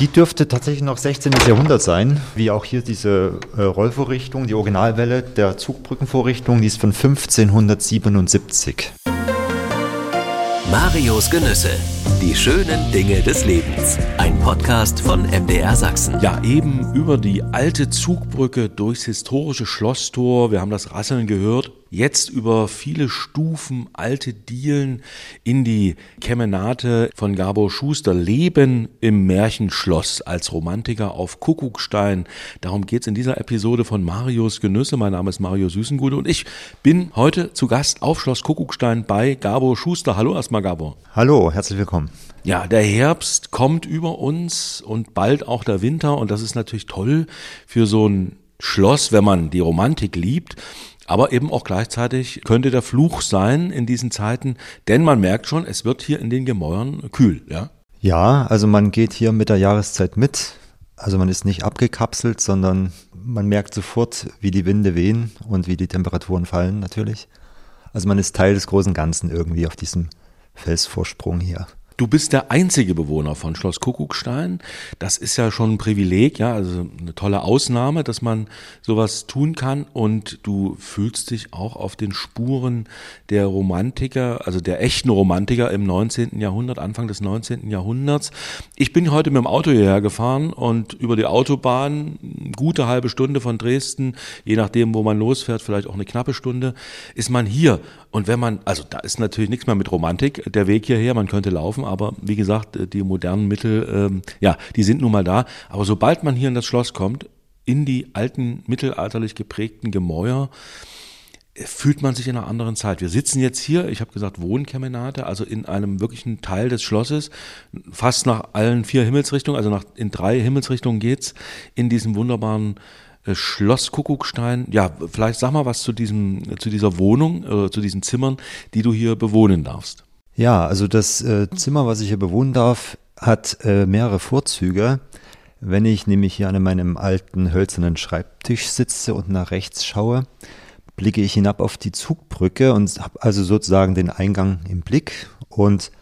Die dürfte tatsächlich noch 16. Jahrhundert sein, wie auch hier diese äh, Rollvorrichtung, die Originalwelle der Zugbrückenvorrichtung, die ist von 1577. Marios Genüsse. Die schönen Dinge des Lebens. Ein Podcast von MDR Sachsen. Ja, eben über die alte Zugbrücke durchs historische Schlosstor. Wir haben das Rasseln gehört jetzt über viele Stufen alte Dielen in die Kemenate von Gabor Schuster leben im Märchenschloss als Romantiker auf Kuckuckstein. Darum geht's in dieser Episode von Marius Genüsse. Mein Name ist Mario Süßengude und ich bin heute zu Gast auf Schloss Kuckuckstein bei Gabor Schuster. Hallo erstmal Gabor. Hallo, herzlich willkommen. Ja, der Herbst kommt über uns und bald auch der Winter und das ist natürlich toll für so ein Schloss, wenn man die Romantik liebt. Aber eben auch gleichzeitig könnte der Fluch sein in diesen Zeiten, denn man merkt schon, es wird hier in den Gemäuern kühl, ja? Ja, also man geht hier mit der Jahreszeit mit. Also man ist nicht abgekapselt, sondern man merkt sofort, wie die Winde wehen und wie die Temperaturen fallen natürlich. Also man ist Teil des großen Ganzen irgendwie auf diesem Felsvorsprung hier. Du bist der einzige Bewohner von Schloss Kuckuckstein. Das ist ja schon ein Privileg, ja, also eine tolle Ausnahme, dass man sowas tun kann. Und du fühlst dich auch auf den Spuren der Romantiker, also der echten Romantiker im 19. Jahrhundert, Anfang des 19. Jahrhunderts. Ich bin heute mit dem Auto hierher gefahren und über die Autobahn, gute halbe Stunde von Dresden, je nachdem, wo man losfährt, vielleicht auch eine knappe Stunde, ist man hier. Und wenn man, also da ist natürlich nichts mehr mit Romantik, der Weg hierher, man könnte laufen, aber wie gesagt, die modernen Mittel, ähm, ja, die sind nun mal da. Aber sobald man hier in das Schloss kommt, in die alten mittelalterlich geprägten Gemäuer, fühlt man sich in einer anderen Zeit. Wir sitzen jetzt hier, ich habe gesagt Wohnkemenate, also in einem wirklichen Teil des Schlosses, fast nach allen vier Himmelsrichtungen, also nach, in drei Himmelsrichtungen geht's in diesem wunderbaren äh, Schloss Kuckuckstein. Ja, vielleicht sag mal was zu diesem, zu dieser Wohnung, äh, zu diesen Zimmern, die du hier bewohnen darfst. Ja, also das äh, Zimmer, was ich hier bewohnen darf, hat äh, mehrere Vorzüge. Wenn ich nämlich hier an meinem alten hölzernen Schreibtisch sitze und nach rechts schaue, blicke ich hinab auf die Zugbrücke und habe also sozusagen den Eingang im Blick und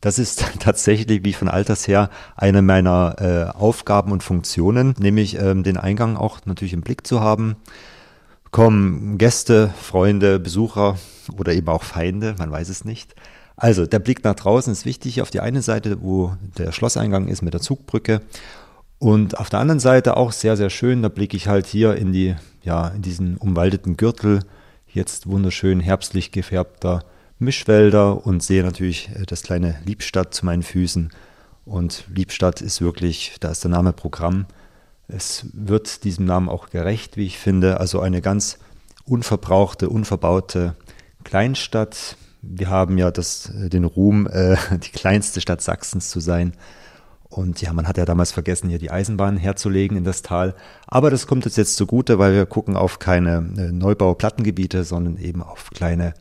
das ist tatsächlich, wie von Alters her, eine meiner äh, Aufgaben und Funktionen, nämlich ähm, den Eingang auch natürlich im Blick zu haben. Kommen Gäste, Freunde, Besucher oder eben auch Feinde, man weiß es nicht. Also der Blick nach draußen ist wichtig. Auf die eine Seite, wo der Schlosseingang ist mit der Zugbrücke. Und auf der anderen Seite auch sehr, sehr schön. Da blicke ich halt hier in die, ja, in diesen umwaldeten Gürtel. Jetzt wunderschön herbstlich gefärbter Mischwälder und sehe natürlich äh, das kleine Liebstadt zu meinen Füßen. Und Liebstadt ist wirklich, da ist der Name Programm. Es wird diesem Namen auch gerecht, wie ich finde. Also eine ganz unverbrauchte, unverbaute Kleinstadt. Wir haben ja das, äh, den Ruhm, äh, die kleinste Stadt Sachsens zu sein. Und ja, man hat ja damals vergessen, hier die Eisenbahn herzulegen in das Tal. Aber das kommt uns jetzt zugute, weil wir gucken auf keine äh, Neubau-Plattengebiete, sondern eben auf kleine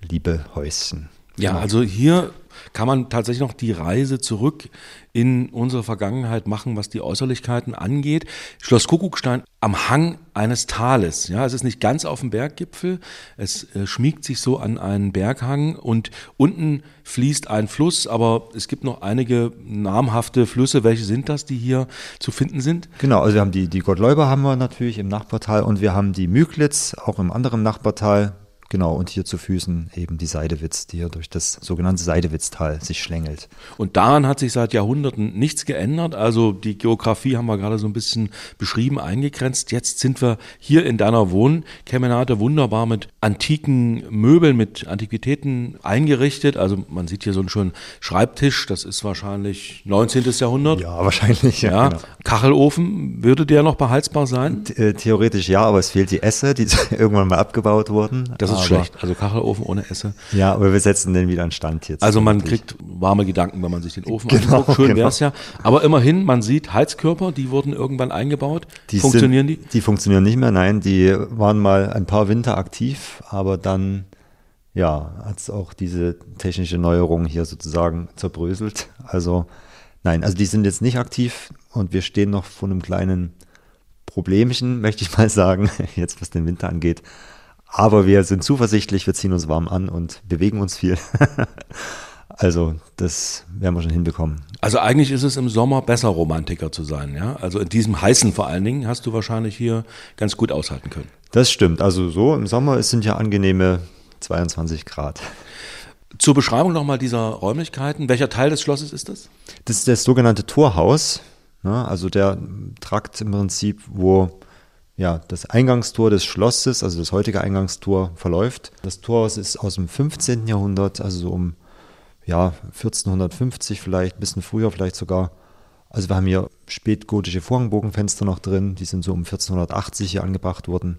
liebe Häuschen. Ja, genau. also hier kann man tatsächlich noch die Reise zurück in unsere Vergangenheit machen, was die Äußerlichkeiten angeht. Schloss Kuckuckstein am Hang eines Tales. Ja, es ist nicht ganz auf dem Berggipfel. Es äh, schmiegt sich so an einen Berghang und unten fließt ein Fluss, aber es gibt noch einige namhafte Flüsse. Welche sind das, die hier zu finden sind? Genau, also wir haben die, die Gottläuber haben wir natürlich im Nachbartal und wir haben die Müglitz auch im anderen Nachbartal Genau, und hier zu Füßen eben die Seidewitz, die hier durch das sogenannte Seidewitztal sich schlängelt. Und daran hat sich seit Jahrhunderten nichts geändert. Also die Geografie haben wir gerade so ein bisschen beschrieben, eingegrenzt. Jetzt sind wir hier in deiner Wohnkemenate wunderbar mit antiken Möbeln, mit Antiquitäten eingerichtet. Also man sieht hier so einen schönen Schreibtisch, das ist wahrscheinlich 19. Jahrhundert. Ja, wahrscheinlich. Ja, ja. Genau. Kachelofen, würde der noch beheizbar sein? Äh, theoretisch ja, aber es fehlt die Esse, die irgendwann mal abgebaut wurden. Das ist schlecht. Also Kachelofen ohne Esse. Ja, aber wir setzen den wieder an Stand jetzt. Also man kriegt warme Gedanken, wenn man sich den Ofen genau, anguckt. Schön genau. wäre es ja. Aber immerhin, man sieht Heizkörper, die wurden irgendwann eingebaut. Die funktionieren sind, die? Die funktionieren nicht mehr, nein. Die waren mal ein paar Winter aktiv, aber dann ja, hat es auch diese technische Neuerung hier sozusagen zerbröselt. Also nein, also die sind jetzt nicht aktiv und wir stehen noch vor einem kleinen Problemchen, möchte ich mal sagen, jetzt was den Winter angeht. Aber wir sind zuversichtlich, wir ziehen uns warm an und bewegen uns viel. Also das werden wir schon hinbekommen. Also eigentlich ist es im Sommer besser, Romantiker zu sein, ja? Also in diesem heißen vor allen Dingen hast du wahrscheinlich hier ganz gut aushalten können. Das stimmt. Also so im Sommer sind ja angenehme 22 Grad. Zur Beschreibung nochmal dieser Räumlichkeiten. Welcher Teil des Schlosses ist das? Das ist das sogenannte Torhaus. Ne? Also der Trakt im Prinzip, wo ja, das Eingangstor des Schlosses, also das heutige Eingangstor, verläuft. Das Torhaus ist aus dem 15. Jahrhundert, also so um ja, 1450 vielleicht, ein bisschen früher vielleicht sogar. Also wir haben hier spätgotische Vorhangbogenfenster noch drin, die sind so um 1480 hier angebracht worden.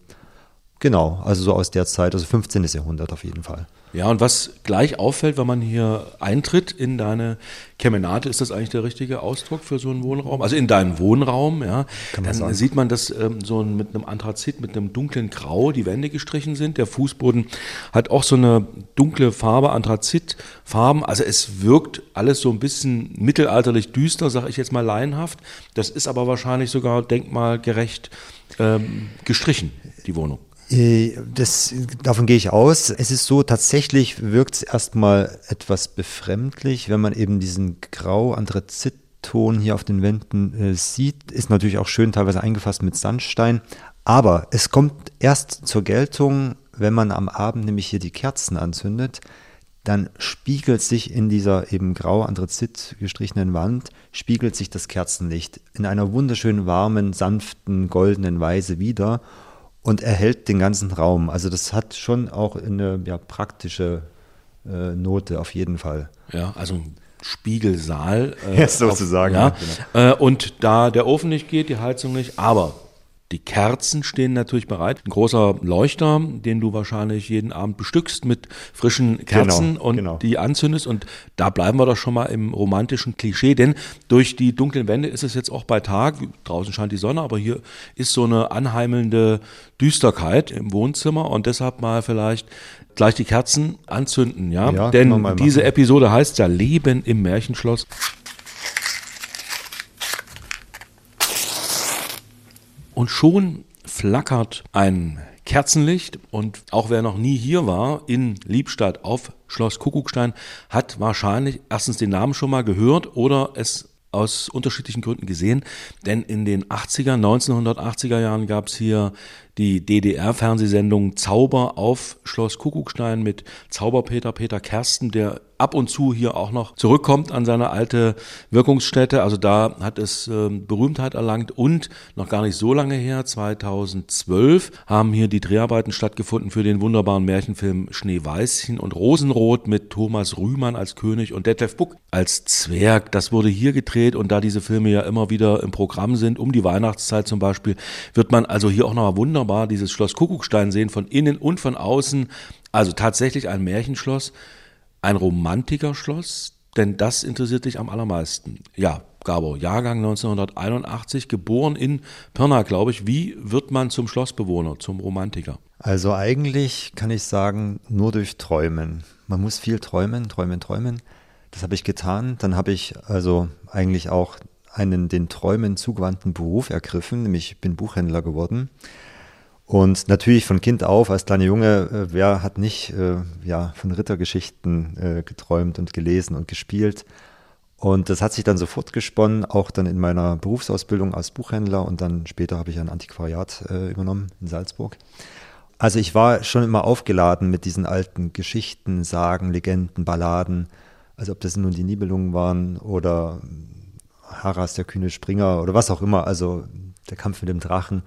Genau, also so aus der Zeit, also 15. Jahrhundert auf jeden Fall. Ja, und was gleich auffällt, wenn man hier eintritt in deine Kemenate, ist das eigentlich der richtige Ausdruck für so einen Wohnraum? Also in deinen Wohnraum, ja. Kann man Dann sagen. sieht man, dass ähm, so ein, mit einem Anthrazit, mit einem dunklen Grau die Wände gestrichen sind. Der Fußboden hat auch so eine dunkle Farbe, Anthrazitfarben. Also es wirkt alles so ein bisschen mittelalterlich düster, sage ich jetzt mal laienhaft. Das ist aber wahrscheinlich sogar denkmalgerecht ähm, gestrichen, die Wohnung. Äh, das, davon gehe ich aus. Es ist so, tatsächlich wirkt es erstmal etwas befremdlich, wenn man eben diesen grau-anthrazit-Ton hier auf den Wänden äh, sieht. Ist natürlich auch schön teilweise eingefasst mit Sandstein. Aber es kommt erst zur Geltung, wenn man am Abend nämlich hier die Kerzen anzündet. Dann spiegelt sich in dieser eben grau-anthrazit gestrichenen Wand, spiegelt sich das Kerzenlicht in einer wunderschönen, warmen, sanften, goldenen Weise wieder und erhält den ganzen Raum. Also das hat schon auch eine ja, praktische äh, Note auf jeden Fall. Ja, also Spiegelsaal. Äh, ja, sozusagen. ja. Genau. Äh, und da der Ofen nicht geht, die Heizung nicht, aber die Kerzen stehen natürlich bereit. Ein großer Leuchter, den du wahrscheinlich jeden Abend bestückst mit frischen Kerzen genau, und genau. die anzündest. Und da bleiben wir doch schon mal im romantischen Klischee, denn durch die dunklen Wände ist es jetzt auch bei Tag. Draußen scheint die Sonne, aber hier ist so eine anheimelnde Düsterkeit im Wohnzimmer und deshalb mal vielleicht gleich die Kerzen anzünden, ja? ja denn diese Episode heißt ja Leben im Märchenschloss. Und schon flackert ein Kerzenlicht. Und auch wer noch nie hier war in Liebstadt auf Schloss Kuckuckstein hat wahrscheinlich erstens den Namen schon mal gehört oder es aus unterschiedlichen Gründen gesehen, denn in den 80er, 1980er Jahren gab es hier die DDR-Fernsehsendung Zauber auf Schloss Kuckuckstein mit Zauberpeter Peter Kersten, der ab und zu hier auch noch zurückkommt an seine alte Wirkungsstätte. Also da hat es äh, Berühmtheit erlangt und noch gar nicht so lange her, 2012, haben hier die Dreharbeiten stattgefunden für den wunderbaren Märchenfilm Schneeweißchen und Rosenrot mit Thomas Rühmann als König und Detlef Buck als Zwerg. Das wurde hier gedreht und da diese Filme ja immer wieder im Programm sind, um die Weihnachtszeit zum Beispiel, wird man also hier auch noch mal wunderbar dieses Schloss Kuckuckstein sehen, von innen und von außen. Also tatsächlich ein Märchenschloss ein Romantikerschloss, denn das interessiert dich am allermeisten. Ja, Gabo, Jahrgang 1981, geboren in Pirna, glaube ich. Wie wird man zum Schlossbewohner, zum Romantiker? Also eigentlich kann ich sagen, nur durch Träumen. Man muss viel träumen, träumen, träumen. Das habe ich getan. Dann habe ich also eigentlich auch einen den Träumen zugewandten Beruf ergriffen, nämlich bin Buchhändler geworden. Und natürlich von Kind auf, als kleiner Junge, äh, wer hat nicht äh, ja, von Rittergeschichten äh, geträumt und gelesen und gespielt. Und das hat sich dann sofort gesponnen, auch dann in meiner Berufsausbildung als Buchhändler und dann später habe ich ein Antiquariat äh, übernommen in Salzburg. Also ich war schon immer aufgeladen mit diesen alten Geschichten, Sagen, Legenden, Balladen. Also ob das nun die Nibelungen waren oder Haras, der kühne Springer oder was auch immer, also der Kampf mit dem Drachen.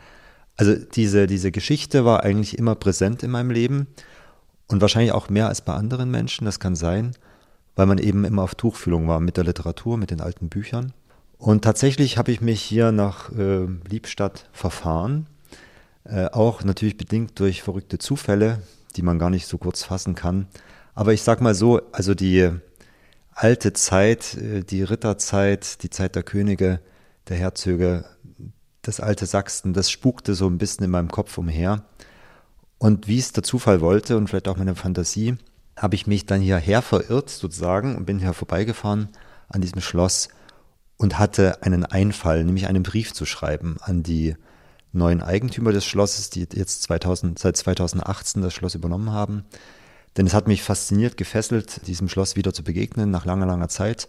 Also diese, diese Geschichte war eigentlich immer präsent in meinem Leben und wahrscheinlich auch mehr als bei anderen Menschen, das kann sein, weil man eben immer auf Tuchfühlung war mit der Literatur, mit den alten Büchern. Und tatsächlich habe ich mich hier nach äh, Liebstadt verfahren, äh, auch natürlich bedingt durch verrückte Zufälle, die man gar nicht so kurz fassen kann. Aber ich sag mal so, also die alte Zeit, äh, die Ritterzeit, die Zeit der Könige, der Herzöge, das alte Sachsen, das spukte so ein bisschen in meinem Kopf umher. Und wie es der Zufall wollte und vielleicht auch meine Fantasie, habe ich mich dann hierher verirrt sozusagen und bin hier vorbeigefahren an diesem Schloss und hatte einen Einfall, nämlich einen Brief zu schreiben an die neuen Eigentümer des Schlosses, die jetzt 2000, seit 2018 das Schloss übernommen haben. Denn es hat mich fasziniert, gefesselt, diesem Schloss wieder zu begegnen nach langer, langer Zeit.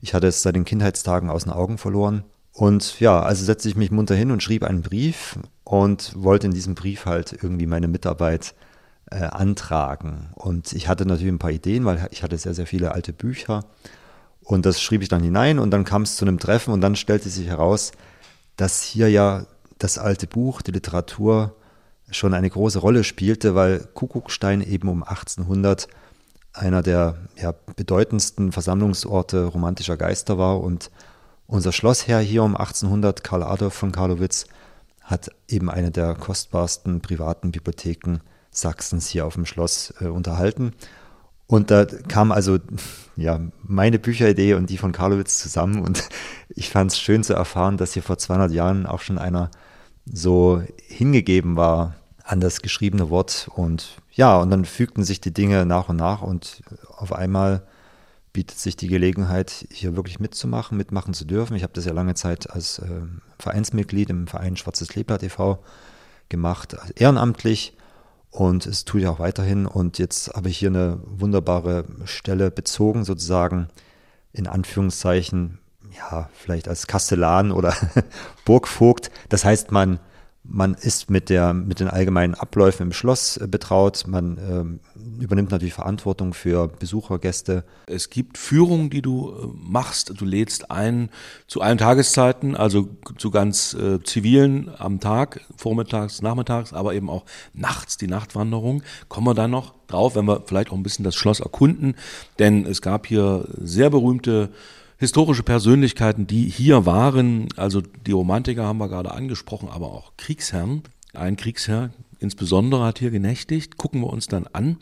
Ich hatte es seit den Kindheitstagen aus den Augen verloren. Und ja, also setzte ich mich munter hin und schrieb einen Brief und wollte in diesem Brief halt irgendwie meine Mitarbeit äh, antragen. Und ich hatte natürlich ein paar Ideen, weil ich hatte sehr, sehr viele alte Bücher. Und das schrieb ich dann hinein und dann kam es zu einem Treffen und dann stellte sich heraus, dass hier ja das alte Buch, die Literatur schon eine große Rolle spielte, weil Kuckuckstein eben um 1800 einer der ja, bedeutendsten Versammlungsorte romantischer Geister war und unser Schlossherr hier um 1800, Karl Adolf von Karlowitz, hat eben eine der kostbarsten privaten Bibliotheken Sachsens hier auf dem Schloss äh, unterhalten. Und da kam also ja meine Bücheridee und die von Karlowitz zusammen. Und ich fand es schön zu erfahren, dass hier vor 200 Jahren auch schon einer so hingegeben war an das geschriebene Wort. Und ja, und dann fügten sich die Dinge nach und nach. Und auf einmal bietet sich die Gelegenheit, hier wirklich mitzumachen, mitmachen zu dürfen. Ich habe das ja lange Zeit als äh, Vereinsmitglied im Verein Schwarzes Kleeblatt e.V. gemacht, ehrenamtlich und es tue ich auch weiterhin. Und jetzt habe ich hier eine wunderbare Stelle bezogen, sozusagen in Anführungszeichen, ja, vielleicht als Kastellan oder Burgvogt. Das heißt, man man ist mit, der, mit den allgemeinen Abläufen im Schloss äh, betraut. Man ähm, übernimmt natürlich Verantwortung für Besucher, Gäste. Es gibt Führungen, die du äh, machst. Du lädst ein zu allen Tageszeiten, also zu ganz äh, zivilen am Tag, vormittags, nachmittags, aber eben auch nachts die Nachtwanderung. Kommen wir da noch drauf, wenn wir vielleicht auch ein bisschen das Schloss erkunden. Denn es gab hier sehr berühmte historische Persönlichkeiten, die hier waren. Also die Romantiker haben wir gerade angesprochen, aber auch Kriegsherren. Ein Kriegsherr insbesondere hat hier genächtigt. Gucken wir uns dann an.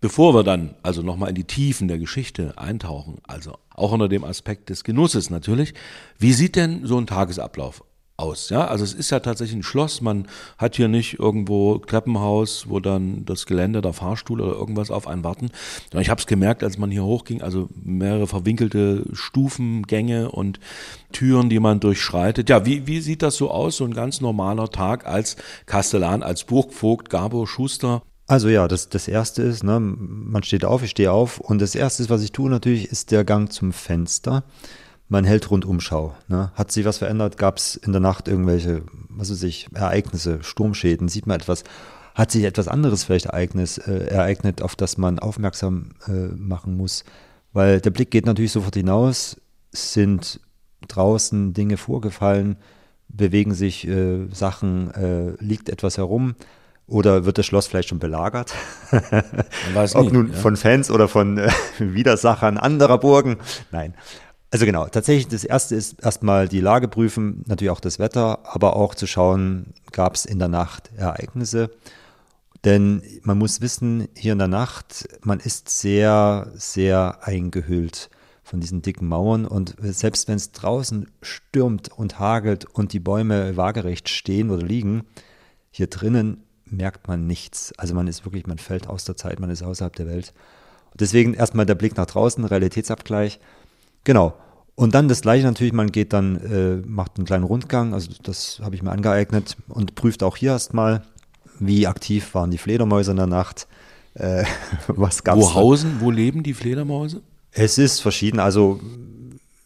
Bevor wir dann also nochmal in die Tiefen der Geschichte eintauchen, also auch unter dem Aspekt des Genusses natürlich, wie sieht denn so ein Tagesablauf aus. Ja, also es ist ja tatsächlich ein Schloss. Man hat hier nicht irgendwo Treppenhaus, wo dann das Gelände, der Fahrstuhl oder irgendwas auf einen warten. Ich habe es gemerkt, als man hier hochging, also mehrere verwinkelte Stufengänge und Türen, die man durchschreitet. Ja, wie, wie sieht das so aus, so ein ganz normaler Tag als Kastellan, als Burgvogt, Gabor Schuster? Also ja, das, das erste ist, ne, man steht auf, ich stehe auf und das erste, was ich tue natürlich, ist der Gang zum Fenster man hält Rundumschau. Ne? Hat sich was verändert? Gab es in der Nacht irgendwelche, was weiß ich, Ereignisse, Sturmschäden? Sieht man etwas? Hat sich etwas anderes vielleicht Ereignis, äh, ereignet, auf das man aufmerksam äh, machen muss? Weil der Blick geht natürlich sofort hinaus, sind draußen Dinge vorgefallen, bewegen sich äh, Sachen, äh, liegt etwas herum oder wird das Schloss vielleicht schon belagert? Ob nie, nun ja. von Fans oder von äh, Widersachern anderer Burgen? Nein. Also genau, tatsächlich das erste ist erstmal die Lage prüfen, natürlich auch das Wetter, aber auch zu schauen, gab es in der Nacht Ereignisse. Denn man muss wissen, hier in der Nacht, man ist sehr, sehr eingehüllt von diesen dicken Mauern und selbst wenn es draußen stürmt und hagelt und die Bäume waagerecht stehen oder liegen, hier drinnen merkt man nichts. Also man ist wirklich, man fällt aus der Zeit, man ist außerhalb der Welt. deswegen erstmal der Blick nach draußen, Realitätsabgleich Genau. Und dann das gleiche natürlich, man geht dann, äh, macht einen kleinen Rundgang, also das habe ich mir angeeignet und prüft auch hier erstmal, wie aktiv waren die Fledermäuse in der Nacht. Äh, was gab's wo hausen, wo leben die Fledermäuse? Es ist verschieden. Also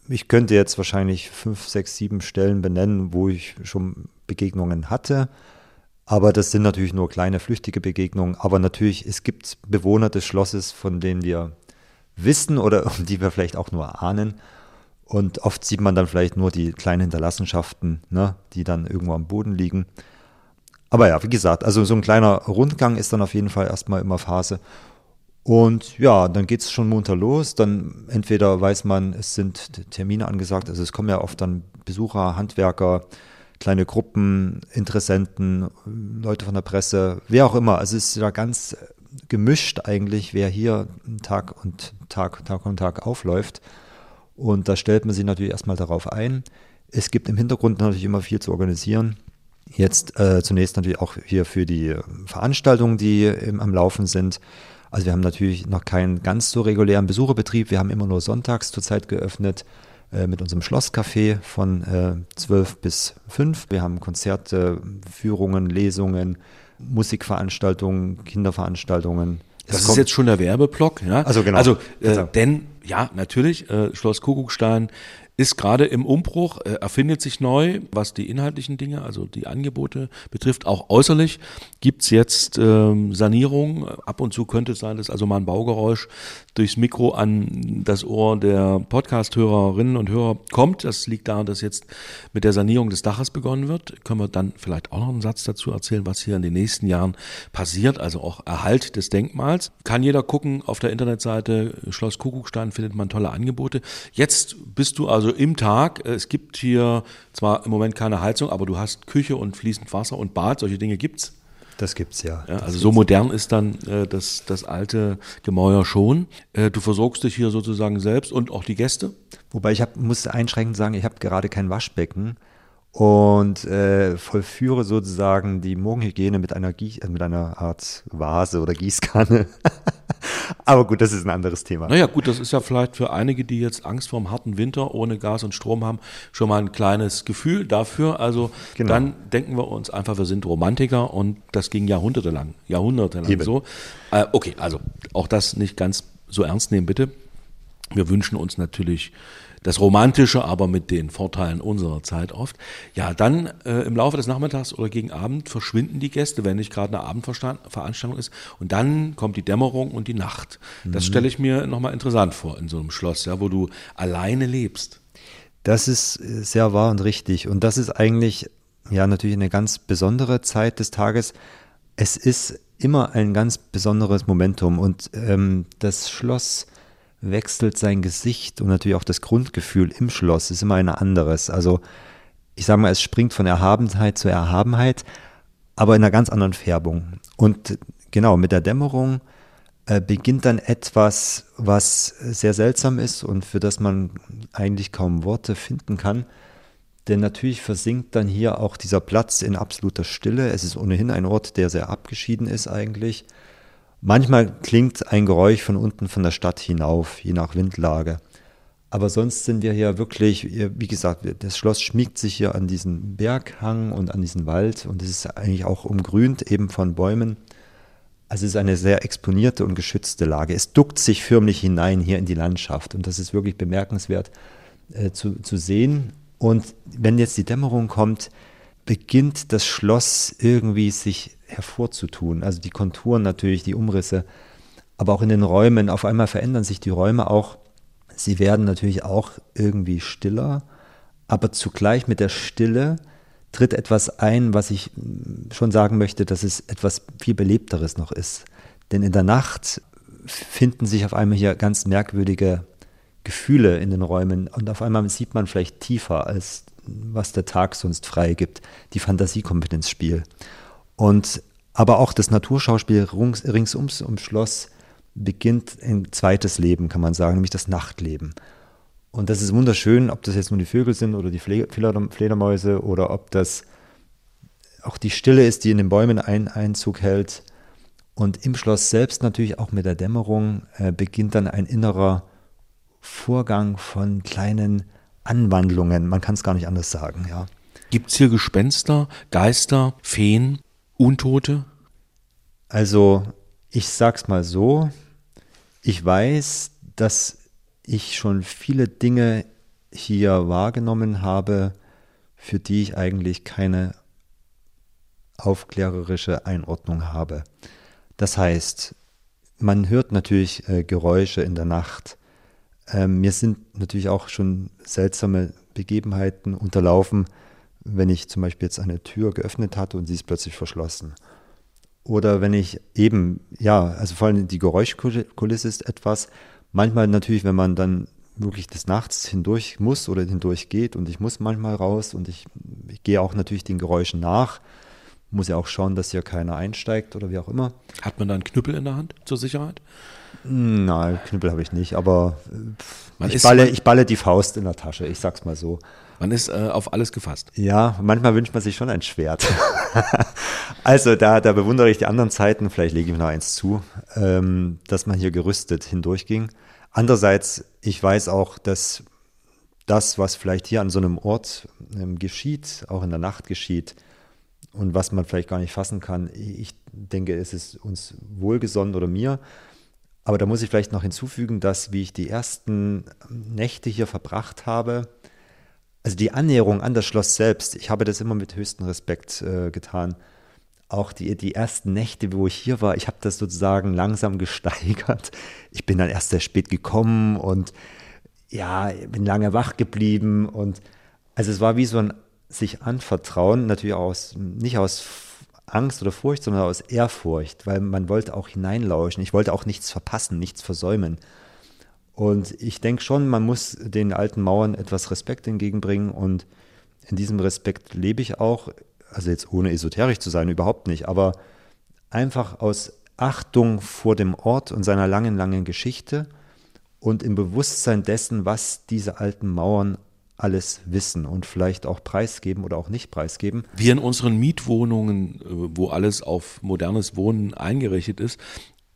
ich könnte jetzt wahrscheinlich fünf, sechs, sieben Stellen benennen, wo ich schon Begegnungen hatte. Aber das sind natürlich nur kleine flüchtige Begegnungen. Aber natürlich, es gibt Bewohner des Schlosses, von denen wir wissen oder die wir vielleicht auch nur ahnen. Und oft sieht man dann vielleicht nur die kleinen Hinterlassenschaften, ne, die dann irgendwo am Boden liegen. Aber ja, wie gesagt, also so ein kleiner Rundgang ist dann auf jeden Fall erstmal immer Phase. Und ja, dann geht es schon munter los. Dann entweder weiß man, es sind Termine angesagt, also es kommen ja oft dann Besucher, Handwerker, kleine Gruppen, Interessenten, Leute von der Presse, wer auch immer. Also es ist ja ganz gemischt eigentlich, wer hier Tag und Tag, Tag und Tag aufläuft. Und da stellt man sich natürlich erstmal darauf ein. Es gibt im Hintergrund natürlich immer viel zu organisieren. Jetzt äh, zunächst natürlich auch hier für die Veranstaltungen, die im, am Laufen sind. Also wir haben natürlich noch keinen ganz so regulären Besucherbetrieb. Wir haben immer nur sonntags zurzeit geöffnet äh, mit unserem Schlosscafé von äh, 12 bis 5. Wir haben Konzerte, Führungen, Lesungen, Musikveranstaltungen, Kinderveranstaltungen. Das ist jetzt schon der Werbeblock, ja. Also genau. Also, äh, denn, ja, natürlich, äh, Schloss Kuckuckstein ist gerade im Umbruch, äh, erfindet sich neu, was die inhaltlichen Dinge, also die Angebote betrifft. Auch äußerlich gibt's jetzt ähm, Sanierung. Ab und zu könnte es sein, dass also mal ein Baugeräusch durchs Mikro an das Ohr der Podcast-Hörerinnen und Hörer kommt. Das liegt daran, dass jetzt mit der Sanierung des Daches begonnen wird. Können wir dann vielleicht auch noch einen Satz dazu erzählen, was hier in den nächsten Jahren passiert, also auch Erhalt des Denkmals. Kann jeder gucken auf der Internetseite Schloss Kuckuckstein findet man tolle Angebote. Jetzt bist du also im Tag. Es gibt hier zwar im Moment keine Heizung, aber du hast Küche und fließend Wasser und Bad. Solche Dinge gibt's. Das gibt's ja. ja also so modern ist dann äh, das, das alte Gemäuer schon. Äh, du versorgst dich hier sozusagen selbst und auch die Gäste. Wobei ich hab, muss einschränkend sagen, ich habe gerade kein Waschbecken und äh, vollführe sozusagen die Morgenhygiene mit einer, Gie äh, mit einer Art Vase oder Gießkanne. Aber gut, das ist ein anderes Thema. Naja, gut, das ist ja vielleicht für einige, die jetzt Angst vor einem harten Winter ohne Gas und Strom haben, schon mal ein kleines Gefühl dafür. Also genau. dann denken wir uns einfach, wir sind Romantiker und das ging jahrhundertelang, jahrhundertelang Eben. so. Äh, okay, also auch das nicht ganz so ernst nehmen, bitte. Wir wünschen uns natürlich das Romantische, aber mit den Vorteilen unserer Zeit oft. Ja, dann äh, im Laufe des Nachmittags oder gegen Abend verschwinden die Gäste, wenn nicht gerade eine Abendveranstaltung ist. Und dann kommt die Dämmerung und die Nacht. Das mhm. stelle ich mir nochmal interessant vor in so einem Schloss, ja, wo du alleine lebst. Das ist äh, sehr wahr und richtig. Und das ist eigentlich ja natürlich eine ganz besondere Zeit des Tages. Es ist immer ein ganz besonderes Momentum und ähm, das Schloss wechselt sein Gesicht und natürlich auch das Grundgefühl im Schloss ist immer ein anderes. Also ich sage mal, es springt von Erhabenheit zu Erhabenheit, aber in einer ganz anderen Färbung. Und genau, mit der Dämmerung äh, beginnt dann etwas, was sehr seltsam ist und für das man eigentlich kaum Worte finden kann. Denn natürlich versinkt dann hier auch dieser Platz in absoluter Stille. Es ist ohnehin ein Ort, der sehr abgeschieden ist eigentlich. Manchmal klingt ein Geräusch von unten von der Stadt hinauf, je nach Windlage. Aber sonst sind wir hier wirklich, wie gesagt, das Schloss schmiegt sich hier an diesen Berghang und an diesen Wald und es ist eigentlich auch umgrünt eben von Bäumen. Also es ist eine sehr exponierte und geschützte Lage. Es duckt sich förmlich hinein hier in die Landschaft und das ist wirklich bemerkenswert äh, zu, zu sehen. Und wenn jetzt die Dämmerung kommt, beginnt das Schloss irgendwie sich hervorzutun. Also die Konturen natürlich, die Umrisse, aber auch in den Räumen. Auf einmal verändern sich die Räume auch. Sie werden natürlich auch irgendwie stiller, aber zugleich mit der Stille tritt etwas ein, was ich schon sagen möchte, dass es etwas viel Belebteres noch ist. Denn in der Nacht finden sich auf einmal hier ganz merkwürdige Gefühle in den Räumen und auf einmal sieht man vielleicht tiefer, als was der Tag sonst freigibt. Die Fantasiekompetenzspiel. Und aber auch das Naturschauspiel rings, ringsums ums Schloss beginnt ein zweites Leben, kann man sagen, nämlich das Nachtleben. Und das ist wunderschön, ob das jetzt nur die Vögel sind oder die Fledermäuse oder ob das auch die Stille ist, die in den Bäumen einen Einzug hält. Und im Schloss selbst natürlich auch mit der Dämmerung äh, beginnt dann ein innerer Vorgang von kleinen Anwandlungen. Man kann es gar nicht anders sagen, ja. Gibt es hier Gespenster, Geister, Feen? Untote? Also, ich sag's mal so, ich weiß, dass ich schon viele Dinge hier wahrgenommen habe, für die ich eigentlich keine aufklärerische Einordnung habe. Das heißt, man hört natürlich äh, Geräusche in der Nacht. Ähm, mir sind natürlich auch schon seltsame Begebenheiten unterlaufen, wenn ich zum Beispiel jetzt eine Tür geöffnet hatte und sie ist plötzlich verschlossen. Oder wenn ich eben, ja, also vor allem die Geräuschkulisse ist etwas. Manchmal natürlich, wenn man dann wirklich des Nachts hindurch muss oder hindurch geht und ich muss manchmal raus und ich, ich gehe auch natürlich den Geräuschen nach, muss ja auch schauen, dass hier keiner einsteigt oder wie auch immer. Hat man da einen Knüppel in der Hand zur Sicherheit? Nein, Knüppel habe ich nicht, aber ich balle, ich balle die Faust in der Tasche, ich sag's mal so. Man ist äh, auf alles gefasst. Ja, manchmal wünscht man sich schon ein Schwert. also da, da bewundere ich die anderen Zeiten, vielleicht lege ich mir noch eins zu, ähm, dass man hier gerüstet hindurchging. Andererseits, ich weiß auch, dass das, was vielleicht hier an so einem Ort ähm, geschieht, auch in der Nacht geschieht und was man vielleicht gar nicht fassen kann, ich denke, es ist uns wohlgesonnen oder mir. Aber da muss ich vielleicht noch hinzufügen, dass wie ich die ersten Nächte hier verbracht habe, also die Annäherung an das Schloss selbst, ich habe das immer mit höchstem Respekt äh, getan. Auch die, die ersten Nächte, wo ich hier war, ich habe das sozusagen langsam gesteigert. Ich bin dann erst sehr spät gekommen und ja, bin lange wach geblieben und also es war wie so ein sich anvertrauen, natürlich aus, nicht aus Angst oder Furcht, sondern aus Ehrfurcht, weil man wollte auch hineinlauschen. Ich wollte auch nichts verpassen, nichts versäumen. Und ich denke schon, man muss den alten Mauern etwas Respekt entgegenbringen und in diesem Respekt lebe ich auch, also jetzt ohne esoterisch zu sein, überhaupt nicht, aber einfach aus Achtung vor dem Ort und seiner langen, langen Geschichte und im Bewusstsein dessen, was diese alten Mauern alles wissen und vielleicht auch preisgeben oder auch nicht preisgeben. Wir in unseren Mietwohnungen, äh, wo alles auf modernes Wohnen eingerichtet ist,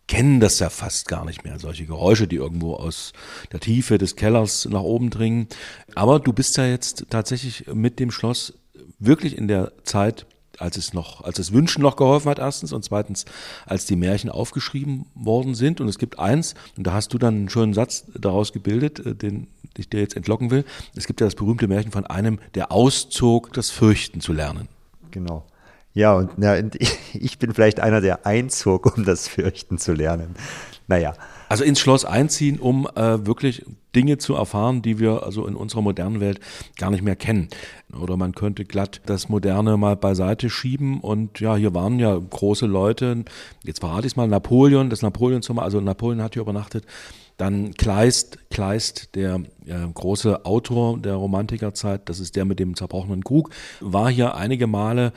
kennen das ja fast gar nicht mehr, solche Geräusche, die irgendwo aus der Tiefe des Kellers nach oben dringen. Aber du bist ja jetzt tatsächlich mit dem Schloss wirklich in der Zeit als es noch, als es Wünschen noch geholfen hat, erstens, und zweitens, als die Märchen aufgeschrieben worden sind. Und es gibt eins, und da hast du dann einen schönen Satz daraus gebildet, äh, den ich dir jetzt entlocken will. Es gibt ja das berühmte Märchen von einem, der auszog, das Fürchten zu lernen. Genau. Ja, und, ja, ich bin vielleicht einer, der einzog, um das Fürchten zu lernen. Naja. Also ins Schloss einziehen, um äh, wirklich Dinge zu erfahren, die wir also in unserer modernen Welt gar nicht mehr kennen. Oder man könnte glatt das Moderne mal beiseite schieben und ja, hier waren ja große Leute. Jetzt verrate ich es mal, Napoleon, das Napoleon-Zimmer, also Napoleon hat hier übernachtet. Dann Kleist, Kleist, der äh, große Autor der Romantikerzeit, das ist der mit dem zerbrochenen Krug, war hier einige Male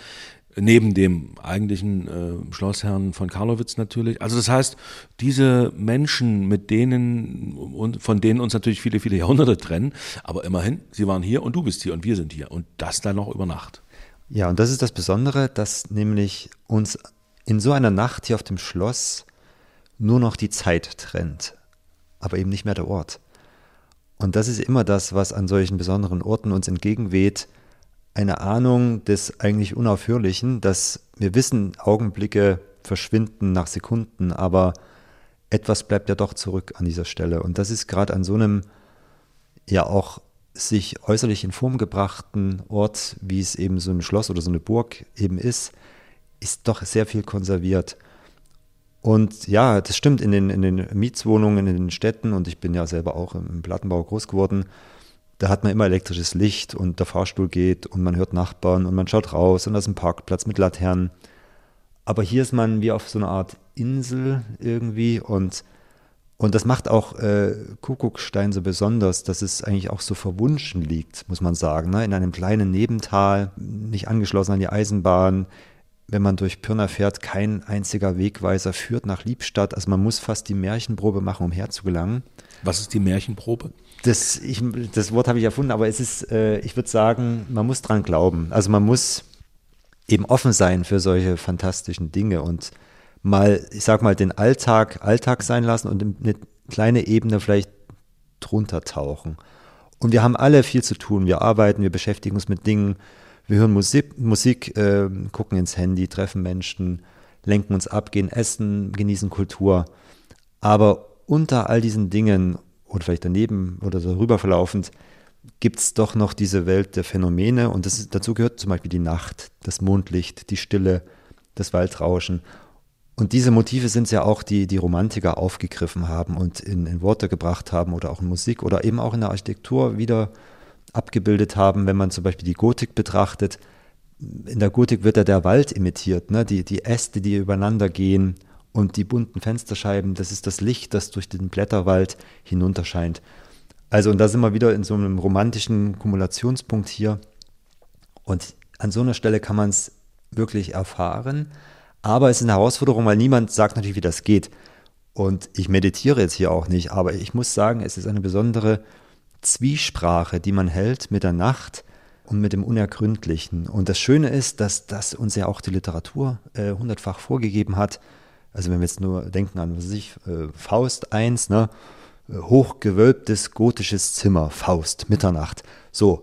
Neben dem eigentlichen äh, Schlossherrn von Karlowitz natürlich. Also das heißt, diese Menschen, mit denen, und von denen uns natürlich viele, viele Jahrhunderte trennen, aber immerhin, sie waren hier und du bist hier und wir sind hier und das dann noch über Nacht. Ja, und das ist das Besondere, dass nämlich uns in so einer Nacht hier auf dem Schloss nur noch die Zeit trennt, aber eben nicht mehr der Ort. Und das ist immer das, was an solchen besonderen Orten uns entgegenweht, eine Ahnung des eigentlich Unaufhörlichen, dass wir wissen, Augenblicke verschwinden nach Sekunden, aber etwas bleibt ja doch zurück an dieser Stelle. Und das ist gerade an so einem ja auch sich äußerlich in Form gebrachten Ort, wie es eben so ein Schloss oder so eine Burg eben ist, ist doch sehr viel konserviert. Und ja, das stimmt in den, in den Mietswohnungen in den Städten und ich bin ja selber auch im Plattenbau groß geworden da hat man immer elektrisches Licht und der Fahrstuhl geht und man hört Nachbarn und man schaut raus und da ist ein Parkplatz mit Laternen. Aber hier ist man wie auf so einer Art Insel irgendwie und, und das macht auch äh, Kuckuckstein so besonders, dass es eigentlich auch so verwunschen liegt, muss man sagen. Ne? In einem kleinen Nebental, nicht angeschlossen an die Eisenbahn. Wenn man durch Pirna fährt, kein einziger Wegweiser führt nach Liebstadt. Also man muss fast die Märchenprobe machen, um herzugelangen. Was ist die Märchenprobe? Das, ich, das Wort habe ich erfunden, aber es ist, äh, ich würde sagen, man muss dran glauben. Also man muss eben offen sein für solche fantastischen Dinge und mal, ich sag mal, den Alltag Alltag sein lassen und eine kleine Ebene vielleicht drunter tauchen. Und wir haben alle viel zu tun. Wir arbeiten, wir beschäftigen uns mit Dingen, wir hören Musik, Musik äh, gucken ins Handy, treffen Menschen, lenken uns ab, gehen essen, genießen Kultur. Aber unter all diesen Dingen oder vielleicht daneben oder darüber verlaufend gibt es doch noch diese Welt der Phänomene und das, dazu gehört zum Beispiel die Nacht, das Mondlicht, die Stille, das Waldrauschen. Und diese Motive sind es ja auch, die die Romantiker aufgegriffen haben und in, in Worte gebracht haben oder auch in Musik oder eben auch in der Architektur wieder abgebildet haben, wenn man zum Beispiel die Gotik betrachtet. In der Gotik wird ja der Wald imitiert, ne? die, die Äste, die übereinander gehen und die bunten Fensterscheiben, das ist das Licht, das durch den Blätterwald hinunterscheint. Also, und da sind wir wieder in so einem romantischen Kumulationspunkt hier. Und an so einer Stelle kann man es wirklich erfahren. Aber es ist eine Herausforderung, weil niemand sagt natürlich, wie das geht. Und ich meditiere jetzt hier auch nicht, aber ich muss sagen, es ist eine besondere Zwiesprache, die man hält mit der Nacht und mit dem Unergründlichen. Und das Schöne ist, dass das uns ja auch die Literatur äh, hundertfach vorgegeben hat. Also wenn wir jetzt nur denken an, was weiß ich, äh, Faust 1, ne? Hochgewölbtes gotisches Zimmer, Faust, Mitternacht. So.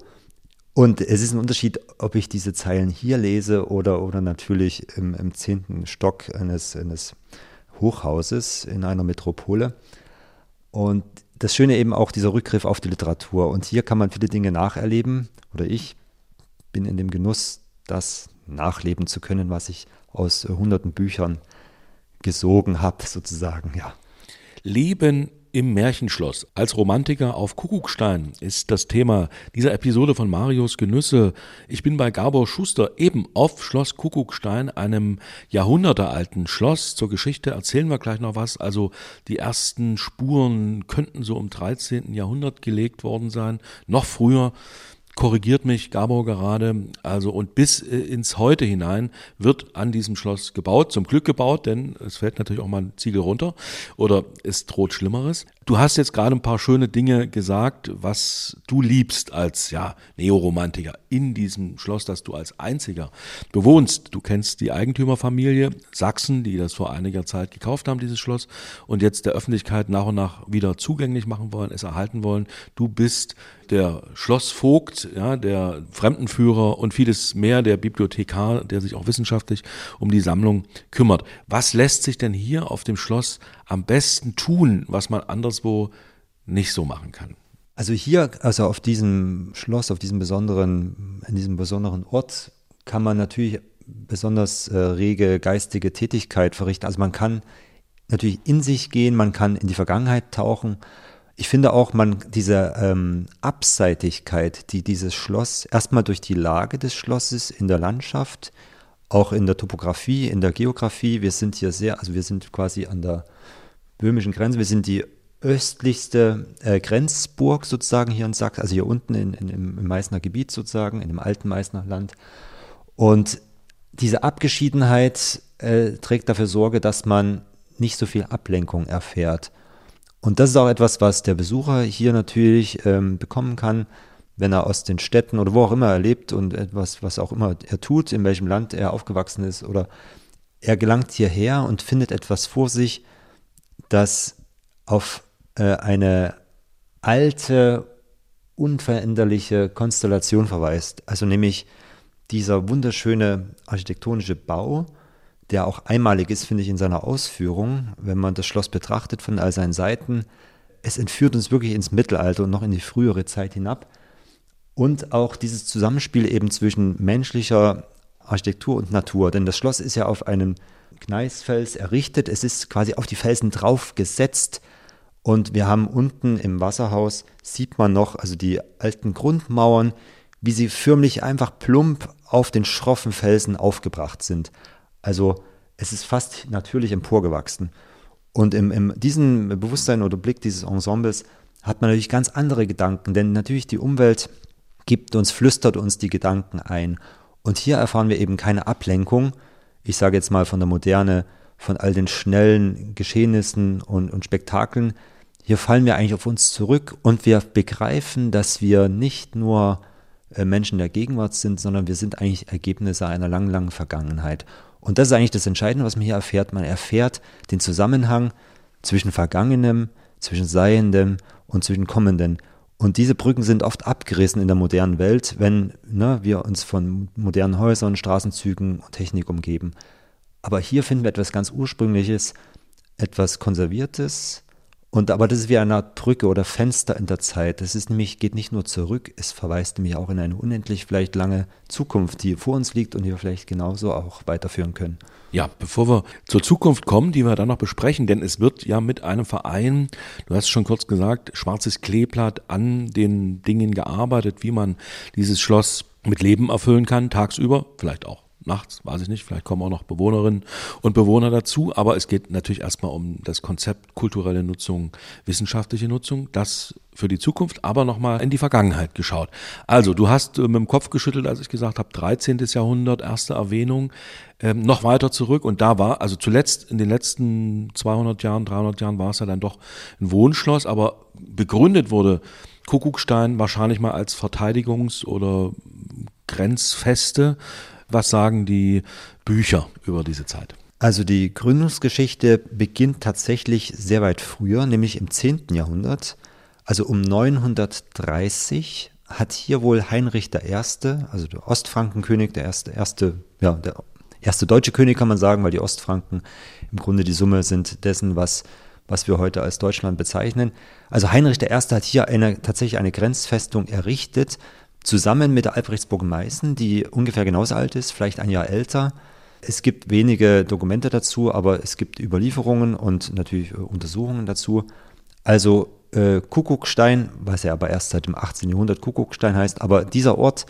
Und es ist ein Unterschied, ob ich diese Zeilen hier lese oder, oder natürlich im, im zehnten Stock eines, eines Hochhauses in einer Metropole. Und das Schöne eben auch dieser Rückgriff auf die Literatur. Und hier kann man viele Dinge nacherleben, oder ich bin in dem Genuss, das nachleben zu können, was ich aus hunderten Büchern gesogen habe, sozusagen, ja. Leben im Märchenschloss. Als Romantiker auf Kuckuckstein ist das Thema dieser Episode von Marius Genüsse. Ich bin bei Gabor Schuster eben auf Schloss Kuckuckstein, einem jahrhundertealten Schloss. Zur Geschichte erzählen wir gleich noch was. Also die ersten Spuren könnten so im 13. Jahrhundert gelegt worden sein, noch früher korrigiert mich Gabor gerade, also und bis äh, ins Heute hinein wird an diesem Schloss gebaut, zum Glück gebaut, denn es fällt natürlich auch mal ein Ziegel runter oder es droht Schlimmeres. Du hast jetzt gerade ein paar schöne Dinge gesagt, was du liebst als ja, Neoromantiker in diesem Schloss, das du als einziger bewohnst. Du kennst die Eigentümerfamilie Sachsen, die das vor einiger Zeit gekauft haben, dieses Schloss, und jetzt der Öffentlichkeit nach und nach wieder zugänglich machen wollen, es erhalten wollen. Du bist der Schlossvogt, ja, der Fremdenführer und vieles mehr, der Bibliothekar, der sich auch wissenschaftlich um die Sammlung kümmert. Was lässt sich denn hier auf dem Schloss am besten tun, was man anderswo nicht so machen kann? Also hier, also auf diesem Schloss, auf diesem besonderen, in diesem besonderen Ort, kann man natürlich besonders äh, rege geistige Tätigkeit verrichten. Also man kann natürlich in sich gehen, man kann in die Vergangenheit tauchen. Ich finde auch, man diese ähm, Abseitigkeit, die dieses Schloss erstmal durch die Lage des Schlosses in der Landschaft, auch in der Topografie, in der Geografie, wir sind hier sehr, also wir sind quasi an der böhmischen Grenze. Wir sind die östlichste äh, Grenzburg sozusagen hier in Sachsen, also hier unten in, in, im Meißner Gebiet sozusagen, in dem alten Meißner Land. Und diese Abgeschiedenheit äh, trägt dafür Sorge, dass man nicht so viel Ablenkung erfährt. Und das ist auch etwas, was der Besucher hier natürlich ähm, bekommen kann, wenn er aus den Städten oder wo auch immer er lebt und etwas, was auch immer er tut, in welchem Land er aufgewachsen ist oder er gelangt hierher und findet etwas vor sich, das auf äh, eine alte, unveränderliche Konstellation verweist. Also nämlich dieser wunderschöne architektonische Bau, der auch einmalig ist, finde ich, in seiner Ausführung, wenn man das Schloss betrachtet von all seinen Seiten. Es entführt uns wirklich ins Mittelalter und noch in die frühere Zeit hinab. Und auch dieses Zusammenspiel eben zwischen menschlicher Architektur und Natur. Denn das Schloss ist ja auf einem Gneisfels errichtet. Es ist quasi auf die Felsen drauf gesetzt. Und wir haben unten im Wasserhaus, sieht man noch, also die alten Grundmauern, wie sie förmlich einfach plump auf den schroffen Felsen aufgebracht sind. Also es ist fast natürlich emporgewachsen. Und in, in diesem Bewusstsein oder Blick dieses Ensembles hat man natürlich ganz andere Gedanken, denn natürlich die Umwelt gibt uns, flüstert uns die Gedanken ein. Und hier erfahren wir eben keine Ablenkung, ich sage jetzt mal von der Moderne, von all den schnellen Geschehnissen und, und Spektakeln, hier fallen wir eigentlich auf uns zurück und wir begreifen, dass wir nicht nur äh, Menschen der Gegenwart sind, sondern wir sind eigentlich Ergebnisse einer langen, langen Vergangenheit. Und das ist eigentlich das Entscheidende, was man hier erfährt. Man erfährt den Zusammenhang zwischen Vergangenem, zwischen Seiendem und zwischen Kommenden. Und diese Brücken sind oft abgerissen in der modernen Welt, wenn ne, wir uns von modernen Häusern, Straßenzügen und Technik umgeben. Aber hier finden wir etwas ganz Ursprüngliches, etwas Konserviertes, und aber das ist wie eine Art Brücke oder Fenster in der Zeit. Es ist nämlich, geht nicht nur zurück, es verweist nämlich auch in eine unendlich vielleicht lange Zukunft, die vor uns liegt und die wir vielleicht genauso auch weiterführen können. Ja, bevor wir zur Zukunft kommen, die wir dann noch besprechen, denn es wird ja mit einem Verein, du hast es schon kurz gesagt, schwarzes Kleeblatt an den Dingen gearbeitet, wie man dieses Schloss mit Leben erfüllen kann, tagsüber, vielleicht auch nachts, weiß ich nicht, vielleicht kommen auch noch Bewohnerinnen und Bewohner dazu, aber es geht natürlich erstmal um das Konzept kulturelle Nutzung, wissenschaftliche Nutzung, das für die Zukunft, aber nochmal in die Vergangenheit geschaut. Also, du hast äh, mit dem Kopf geschüttelt, als ich gesagt habe, 13. Jahrhundert, erste Erwähnung, ähm, noch weiter zurück und da war, also zuletzt in den letzten 200 Jahren, 300 Jahren war es ja dann doch ein Wohnschloss, aber begründet wurde Kuckuckstein wahrscheinlich mal als Verteidigungs- oder Grenzfeste was sagen die Bücher über diese Zeit? Also die Gründungsgeschichte beginnt tatsächlich sehr weit früher, nämlich im 10. Jahrhundert, also um 930, hat hier wohl Heinrich I., also der Ostfrankenkönig, der erste, erste, ja, der erste deutsche König kann man sagen, weil die Ostfranken im Grunde die Summe sind dessen, was, was wir heute als Deutschland bezeichnen. Also Heinrich I. hat hier eine, tatsächlich eine Grenzfestung errichtet, zusammen mit der Albrechtsburg Meißen, die ungefähr genauso alt ist, vielleicht ein Jahr älter. Es gibt wenige Dokumente dazu, aber es gibt Überlieferungen und natürlich äh, Untersuchungen dazu. Also äh, Kuckuckstein, was ja aber erst seit dem 18. Jahrhundert Kuckuckstein heißt, aber dieser Ort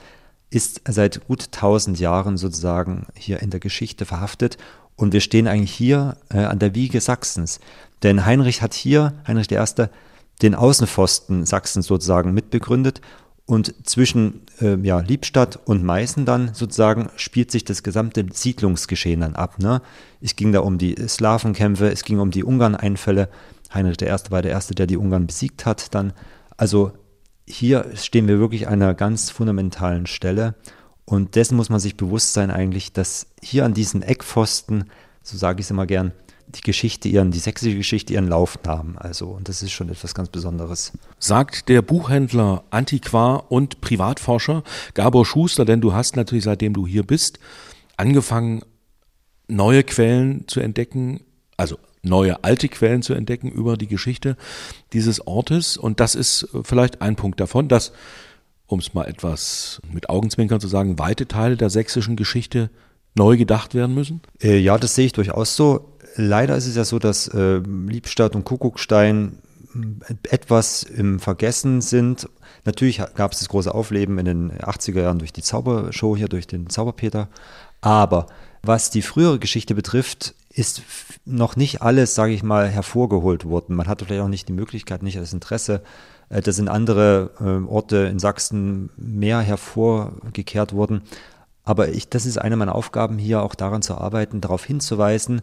ist seit gut 1000 Jahren sozusagen hier in der Geschichte verhaftet und wir stehen eigentlich hier äh, an der Wiege Sachsens. Denn Heinrich hat hier, Heinrich I., den Außenpfosten Sachsens sozusagen mitbegründet und zwischen äh, ja, Liebstadt und Meißen dann sozusagen spielt sich das gesamte Siedlungsgeschehen dann ab. Ne? Es ging da um die Slawenkämpfe, es ging um die Ungarn-Einfälle. Heinrich I. war der Erste, der die Ungarn besiegt hat. Dann, also hier stehen wir wirklich an einer ganz fundamentalen Stelle. Und dessen muss man sich bewusst sein eigentlich, dass hier an diesen Eckpfosten, so sage ich es immer gern, die Geschichte ihren, die sächsische Geschichte ihren Lauf nahm. Also, und das ist schon etwas ganz Besonderes. Sagt der Buchhändler, Antiquar und Privatforscher Gabor Schuster, denn du hast natürlich, seitdem du hier bist, angefangen, neue Quellen zu entdecken, also neue alte Quellen zu entdecken über die Geschichte dieses Ortes. Und das ist vielleicht ein Punkt davon, dass, um es mal etwas mit Augenzwinkern zu sagen, weite Teile der sächsischen Geschichte neu gedacht werden müssen? Äh, ja, das sehe ich durchaus so leider ist es ja so, dass äh, Liebstadt und Kuckuckstein äh, etwas im Vergessen sind. Natürlich gab es das große Aufleben in den 80er Jahren durch die Zaubershow hier, durch den Zauberpeter. Aber was die frühere Geschichte betrifft, ist noch nicht alles, sage ich mal, hervorgeholt worden. Man hatte vielleicht auch nicht die Möglichkeit, nicht das Interesse. Äh, da sind andere äh, Orte in Sachsen mehr hervorgekehrt worden. Aber ich, das ist eine meiner Aufgaben hier, auch daran zu arbeiten, darauf hinzuweisen,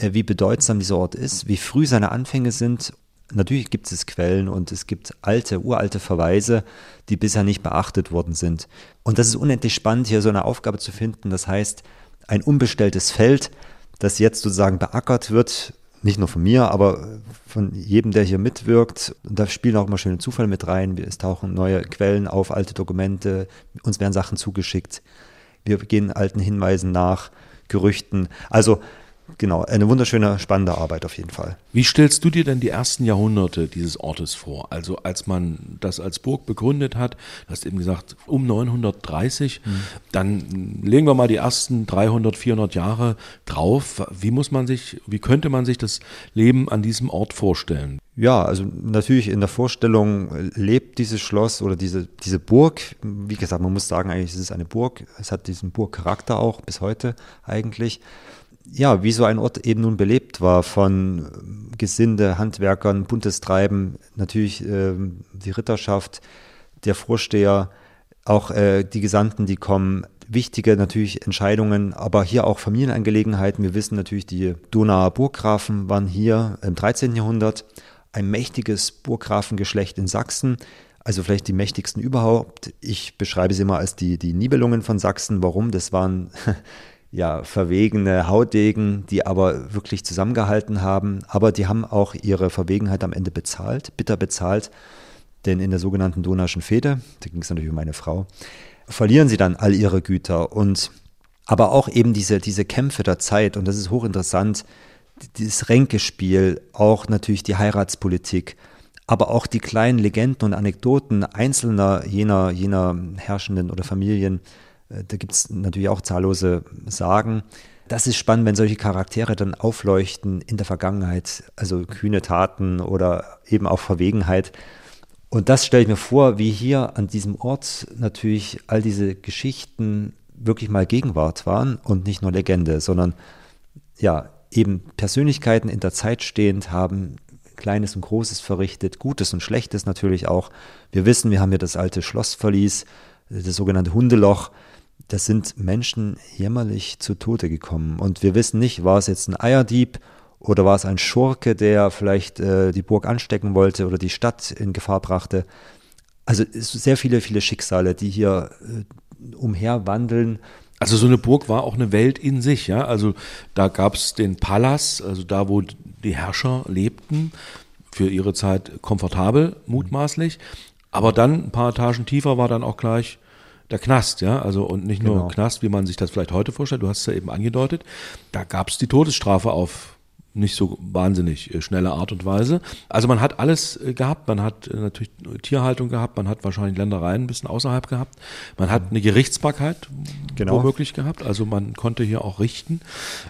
wie bedeutsam dieser Ort ist, wie früh seine Anfänge sind. Natürlich gibt es Quellen und es gibt alte, uralte Verweise, die bisher nicht beachtet worden sind. Und das ist unendlich spannend, hier so eine Aufgabe zu finden. Das heißt, ein unbestelltes Feld, das jetzt sozusagen beackert wird, nicht nur von mir, aber von jedem, der hier mitwirkt. Und da spielen auch immer schöne Zufälle mit rein. Es tauchen neue Quellen auf, alte Dokumente, uns werden Sachen zugeschickt. Wir gehen alten Hinweisen nach, Gerüchten. Also genau, eine wunderschöne, spannende Arbeit auf jeden Fall. Wie stellst du dir denn die ersten Jahrhunderte dieses Ortes vor? Also als man das als Burg begründet hat, du hast eben gesagt, um 930, mhm. dann legen wir mal die ersten 300, 400 Jahre drauf. Wie muss man sich, wie könnte man sich das Leben an diesem Ort vorstellen? Ja, also natürlich in der Vorstellung lebt dieses Schloss oder diese, diese Burg. Wie gesagt, man muss sagen, eigentlich ist es eine Burg. Es hat diesen Burgcharakter auch bis heute eigentlich ja, wie so ein Ort eben nun belebt war von Gesinde, Handwerkern, buntes Treiben, natürlich äh, die Ritterschaft, der Vorsteher, auch äh, die Gesandten, die kommen, wichtige natürlich Entscheidungen, aber hier auch Familienangelegenheiten. Wir wissen natürlich, die Donauer Burggrafen waren hier im 13. Jahrhundert, ein mächtiges Burggrafengeschlecht in Sachsen, also vielleicht die mächtigsten überhaupt. Ich beschreibe sie immer als die, die Nibelungen von Sachsen. Warum? Das waren ja, verwegene Hautdegen, die aber wirklich zusammengehalten haben. Aber die haben auch ihre Verwegenheit am Ende bezahlt, bitter bezahlt. Denn in der sogenannten Donauschen Fehde, da ging es natürlich um meine Frau, verlieren sie dann all ihre Güter. Und aber auch eben diese, diese Kämpfe der Zeit, und das ist hochinteressant, dieses Ränkespiel, auch natürlich die Heiratspolitik, aber auch die kleinen Legenden und Anekdoten einzelner jener, jener Herrschenden oder Familien, da gibt es natürlich auch zahllose Sagen. Das ist spannend, wenn solche Charaktere dann aufleuchten in der Vergangenheit, also kühne Taten oder eben auch Verwegenheit. Und das stelle ich mir vor, wie hier an diesem Ort natürlich all diese Geschichten wirklich mal Gegenwart waren und nicht nur Legende, sondern ja, eben Persönlichkeiten in der Zeit stehend haben Kleines und Großes verrichtet, Gutes und Schlechtes natürlich auch. Wir wissen, wir haben hier das alte Schlossverlies, das sogenannte Hundeloch das sind Menschen jämmerlich zu Tode gekommen. Und wir wissen nicht, war es jetzt ein Eierdieb oder war es ein Schurke, der vielleicht äh, die Burg anstecken wollte oder die Stadt in Gefahr brachte. Also sehr viele, viele Schicksale, die hier äh, umherwandeln. Also so eine Burg war auch eine Welt in sich, ja. Also da gab es den Palas, also da, wo die Herrscher lebten, für ihre Zeit komfortabel, mutmaßlich. Aber dann ein paar Etagen tiefer war dann auch gleich der Knast, ja, also und nicht nur Genau. Knast, wie man sich das vielleicht heute vorstellt, du hast es ja eben angedeutet, da gab es die Todesstrafe auf nicht so wahnsinnig äh, schnelle Art und Weise. Also man hat alles äh, gehabt, man hat äh, natürlich Tierhaltung gehabt, man hat wahrscheinlich Ländereien ein bisschen außerhalb gehabt, man hat eine Gerichtsbarkeit Genau. womöglich gehabt, also man konnte hier auch richten.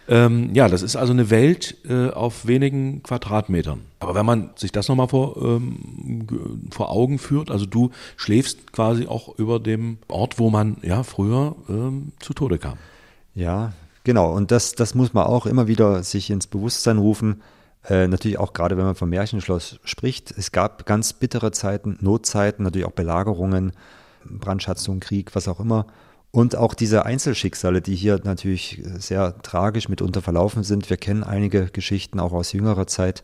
Ähm, ja, das ist also eine Welt äh, auf wenigen Quadratmetern. Aber wenn man sich das nochmal vor, ähm, vor Augen führt, also du schläfst quasi auch über dem Ort, wo man ja früher ähm, zu Tode kam. Ja, genau. Und das, das muss man auch immer wieder sich ins Bewusstsein rufen. Äh, natürlich auch gerade, wenn man vom Märchenschloss spricht. Es gab ganz bittere Zeiten, Notzeiten, natürlich auch Belagerungen, Brandschatzung, Krieg, was auch immer. Und auch diese Einzelschicksale, die hier natürlich sehr tragisch mitunter verlaufen sind. Wir kennen einige Geschichten auch aus jüngerer Zeit,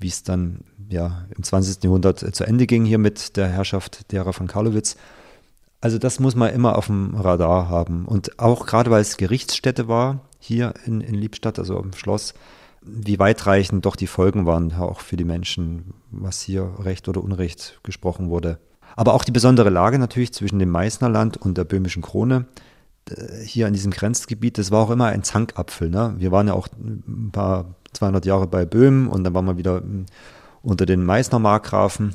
wie es dann ja im 20. Jahrhundert äh, zu Ende ging hier mit der Herrschaft derer von Karlowitz. Also das muss man immer auf dem Radar haben. Und auch gerade weil es Gerichtsstätte war, hier in, in Liebstadt, also im Schloss, wie weitreichend doch die Folgen waren, auch für die Menschen, was hier Recht oder Unrecht gesprochen wurde. Aber auch die besondere Lage natürlich zwischen dem Meißnerland und der böhmischen Krone, äh, hier in diesem Grenzgebiet, das war auch immer ein Zankapfel. Ne? Wir waren ja auch ein paar 200 Jahre bei Böhmen und dann waren wir wieder mm, unter den Meißner Markgrafen.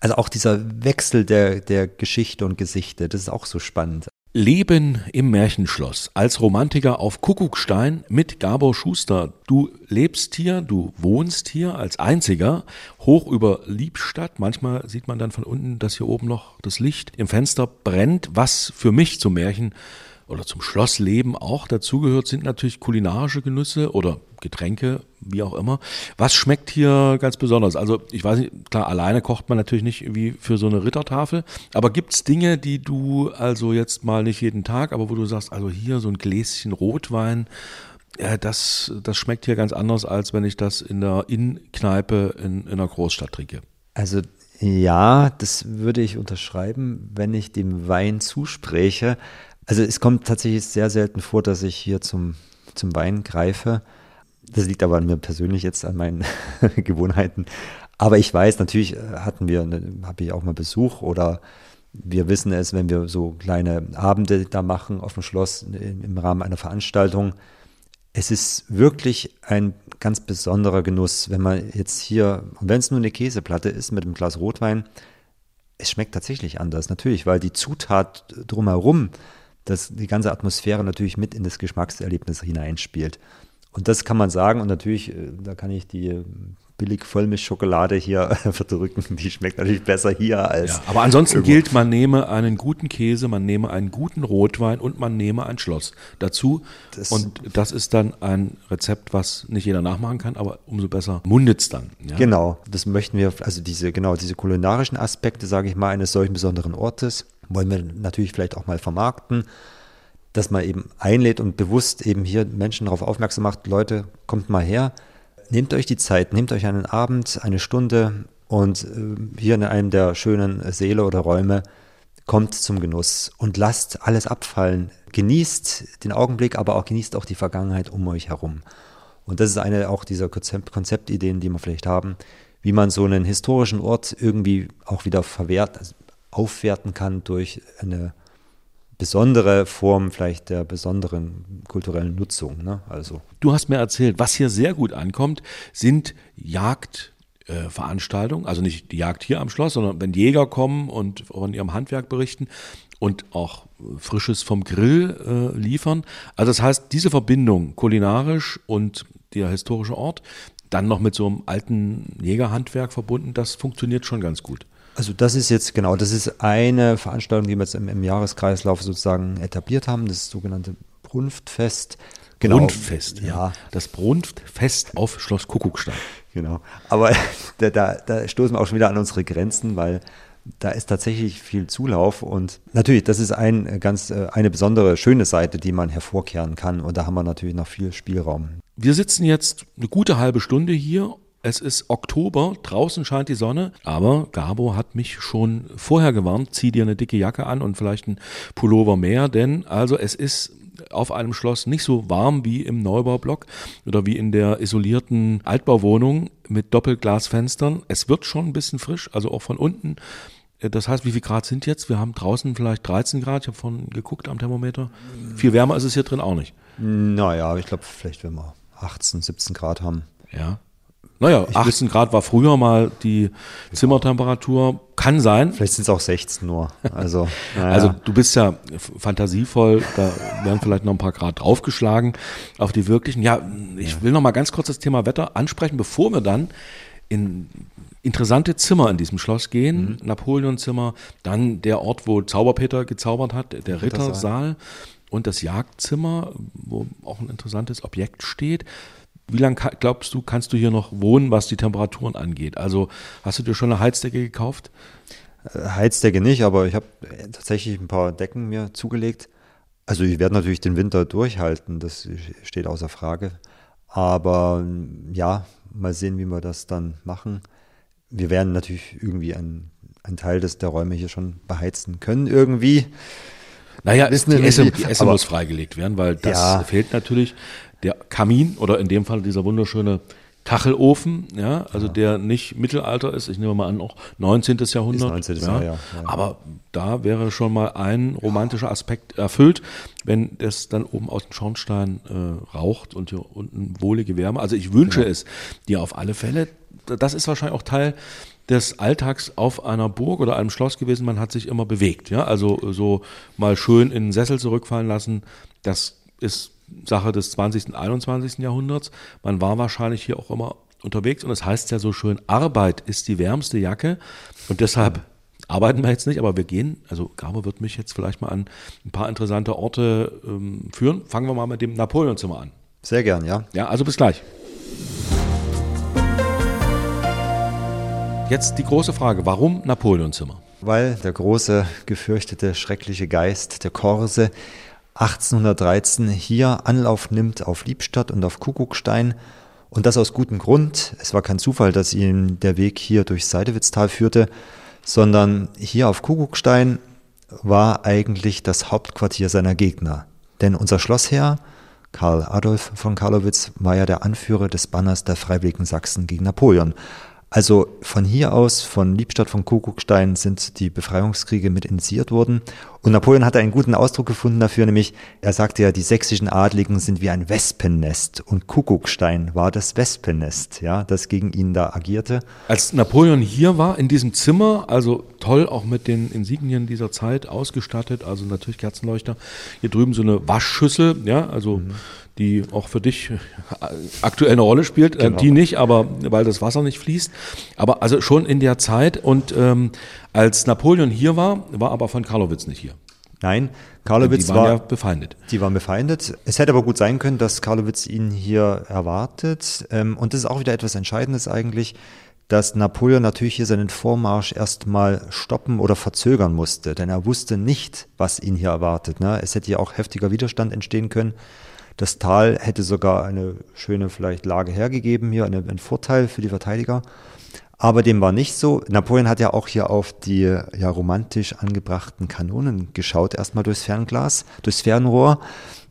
Also auch dieser Wechsel der, der Geschichte und Gesichte, das ist auch so spannend. Leben im Märchenschloss als Romantiker auf Kuckuckstein mit Gabor Schuster. Du lebst hier, du wohnst hier als einziger hoch über Liebstadt. Manchmal sieht man dann von unten, dass hier oben noch das Licht im Fenster brennt. Was für mich zum Märchen oder zum Schlossleben auch dazugehört, sind natürlich kulinarische Genüsse oder Getränke, wie auch immer. Was schmeckt hier ganz besonders? Also ich weiß nicht, klar, alleine kocht man natürlich nicht wie für so eine Rittertafel, aber gibt's Dinge, die du also jetzt mal nicht jeden Tag, aber wo du sagst, also hier so ein Gläschen Rotwein, ja, das, das schmeckt hier ganz anders, als wenn ich das in der Innenkneipe in, in einer Großstadt trinke. Also ja, das würde ich unterschreiben, wenn ich dem Wein zuspreche. Also es kommt tatsächlich sehr selten vor, dass ich hier zum, zum Wein greife. Das liegt aber an mir persönlich jetzt, an meinen Gewohnheiten. Aber ich weiß, natürlich äh, hatten wir, habe ich auch mal Besuch oder wir wissen es, wenn wir so kleine Abende da machen auf dem Schloss im Rahmen einer Veranstaltung. Es ist wirklich ein ganz besonderer Genuss, wenn man jetzt hier, und wenn es nur eine Käseplatte ist mit einem Glas Rotwein, es schmeckt tatsächlich anders, natürlich, weil die Zutat drumherum, das, die ganze Atmosphäre natürlich mit in das Geschmackserlebnis hineinspielt. Und das kann man sagen, und natürlich, äh, da kann ich die äh, billig Vollmilchschokolade hier verdrücken, die schmeckt natürlich besser hier als. Ja, aber ansonsten irgendwo. gilt, man nehme einen guten Käse, man nehme einen guten Rotwein und man nehme ein Schloss dazu. Das- und das ist dann ein Rezept, was nicht jeder nachmachen kann, aber umso besser mundet's dann. Ja? Genau, das möchten wir, also diese, genau, diese kulinarischen Aspekte, sage ich mal, eines solchen besonderen Ortes, wollen wir natürlich vielleicht auch mal vermarkten, dass man eben einlädt und bewusst eben hier Menschen darauf aufmerksam macht, Leute, kommt mal her, nehmt euch die Zeit, nehmt euch einen Abend, eine Stunde und äh, hier in einem der schönen Säle oder Räume kommt zum Genuss und lasst alles abfallen. Genießt den Augenblick, aber auch genießt auch die Vergangenheit um euch herum. Und das ist eine auch dieser Konzept, Konzeptideen, die wir vielleicht haben, wie man so einen historischen Ort irgendwie auch wieder verwehrt, also aufwerten kann durch eine besondere Form vielleicht der besonderen kulturellen Nutzung. Ne? Also Du hast mir erzählt, was hier sehr gut ankommt, sind Jagdveranstaltungen. also nicht die Jagd hier am Schloss, sondern wenn Jäger kommen und von ihrem Handwerk berichten und auch Frisches vom Grill äh, liefern. Also das heißt, diese Verbindung kulinarisch und der historische Ort, dann noch mit so einem alten Jägerhandwerk verbunden, das funktioniert schon ganz gut. Also das ist jetzt genau, das ist eine Veranstaltung, die wir jetzt im, im Jahreskreislauf sozusagen etabliert haben, das sogenannte Brunftfest. Genau. Brunftfest, ja. Das Brunftfest auf Schloss Kuckuckstein. Genau. Aber da, da, da stoßen wir auch schon wieder an unsere Grenzen, weil da ist tatsächlich viel Zulauf und natürlich, das ist ein äh, ganz äh, eine besondere schöne Seite, die man hervorkehren kann und da haben wir natürlich noch viel Spielraum. Wir sitzen jetzt eine gute halbe Stunde hier. Es ist Oktober, draußen scheint die Sonne, aber Gabo hat mich schon vorher gewarnt, zieh dir eine dicke Jacke an und vielleicht ein Pullover mehr, denn also es ist auf einem Schloss nicht so warm wie im Neubaublock oder wie in der isolierten Altbauwohnung mit Doppelglasfenstern. Es wird schon ein bisschen frisch, also auch von unten Äh, Das heißt, wie viel Grad sind jetzt? Wir haben draußen vielleicht 13 Grad. Ich habe vorhin geguckt am Thermometer. Viel wärmer ist es hier drin auch nicht. Naja, ich glaube, vielleicht wenn wir 18, 17 Grad haben. Ja. Naja, 18 Grad war früher mal die Zimmertemperatur. Kann sein. Vielleicht sind es auch 16 nur. Also, naja. Also du bist ja fantasievoll, da werden vielleicht noch ein paar Grad draufgeschlagen auf die wirklichen. Ja, ich will noch mal ganz kurz das Thema Wetter ansprechen, bevor wir dann in interessante Zimmer in diesem Schloss gehen. Napoleonzimmer, dann der Ort, wo Zauberpeter gezaubert hat, der Rittersaal und das Jagdzimmer, wo auch ein interessantes Objekt steht. Wie lange glaubst du, kannst du hier noch wohnen, was die Temperaturen angeht? Also hast du dir schon eine Heizdecke gekauft? Heizdecke nicht, aber ich habe tatsächlich ein paar Decken mir zugelegt. Also ich werde natürlich den Winter durchhalten, das steht außer Frage. Aber ja, mal sehen, wie wir das dann machen. Wir werden natürlich irgendwie einen, einen Teil des, der Räume hier schon beheizen können, irgendwie. Naja, Wissen die Esse, die Esse muss freigelegt werden, weil das Ja. fehlt natürlich. Der Kamin oder in dem Fall dieser wunderschöne Kachelofen, ja, also der nicht Mittelalter ist, ich nehme mal an, auch 19. Jahrhundert. 19. Jahr, ja, ja. Aber da wäre schon mal ein romantischer Aspekt erfüllt, wenn das dann oben aus dem Schornstein äh, raucht und hier unten wohlige Wärme. Also ich wünsche Genau. es dir auf alle Fälle. Das ist wahrscheinlich auch Teil des Alltags auf einer Burg oder einem Schloss gewesen. Man hat sich immer bewegt. Ja? Also so mal schön in den Sessel zurückfallen lassen. Das ist Sache des 20. und 21. Jahrhunderts. Man war wahrscheinlich hier auch immer unterwegs und es heißt ja so schön, Arbeit ist die wärmste Jacke und deshalb arbeiten wir jetzt nicht, aber wir gehen, also Gabo wird mich jetzt vielleicht mal an ein paar interessante Orte ähm, führen. Fangen wir mal mit dem Napoleonzimmer an. Sehr gern, ja. Ja, also bis gleich. Jetzt die große Frage, warum Napoleonzimmer? Weil der große, gefürchtete, schreckliche Geist, der Korse, 1813 hier Anlauf nimmt auf Liebstadt und auf Kuckuckstein. Und das aus gutem Grund. Es war kein Zufall, dass ihm der Weg hier durch Seidewitztal führte, sondern hier auf Kuckuckstein war eigentlich das Hauptquartier seiner Gegner. Denn unser Schlossherr, Karl Adolf von Karlowitz, war ja der Anführer des Banners der Freiwilligen Sachsen gegen Napoleon. Also von hier aus, von Liebstadt von Kuckuckstein, sind die Befreiungskriege mit initiiert worden. Und Napoleon hatte einen guten Ausdruck gefunden dafür, nämlich er sagte ja, die sächsischen Adligen sind wie ein Wespennest und Kuckuckstein war das Wespennest, ja, das gegen ihn da agierte. Als Napoleon hier war, in diesem Zimmer, also toll auch mit den Insignien dieser Zeit ausgestattet, also natürlich Kerzenleuchter, hier drüben so eine Waschschüssel, ja, also die auch für dich äh, aktuell eine Rolle spielt, äh, die nicht, aber weil das Wasser nicht fließt. Aber also schon in der Zeit und ähm, als Napoleon hier war, war aber von Karlowitz nicht hier. Nein, Karlowitz die waren war ja befeindet. Die waren befeindet. Es hätte aber gut sein können, dass Karlowitz ihn hier erwartet. Ähm, Und das ist auch wieder etwas Entscheidendes eigentlich, dass Napoleon natürlich hier seinen Vormarsch erstmal stoppen oder verzögern musste. Denn er wusste nicht, was ihn hier erwartet. ne? Es hätte hier auch heftiger Widerstand entstehen können. Das Tal hätte sogar eine schöne vielleicht Lage hergegeben, hier eine, einen Vorteil für die Verteidiger. Aber dem war nicht so. Napoleon hat ja auch hier auf die ja romantisch angebrachten Kanonen geschaut, erstmal durchs Fernglas, durchs Fernrohr,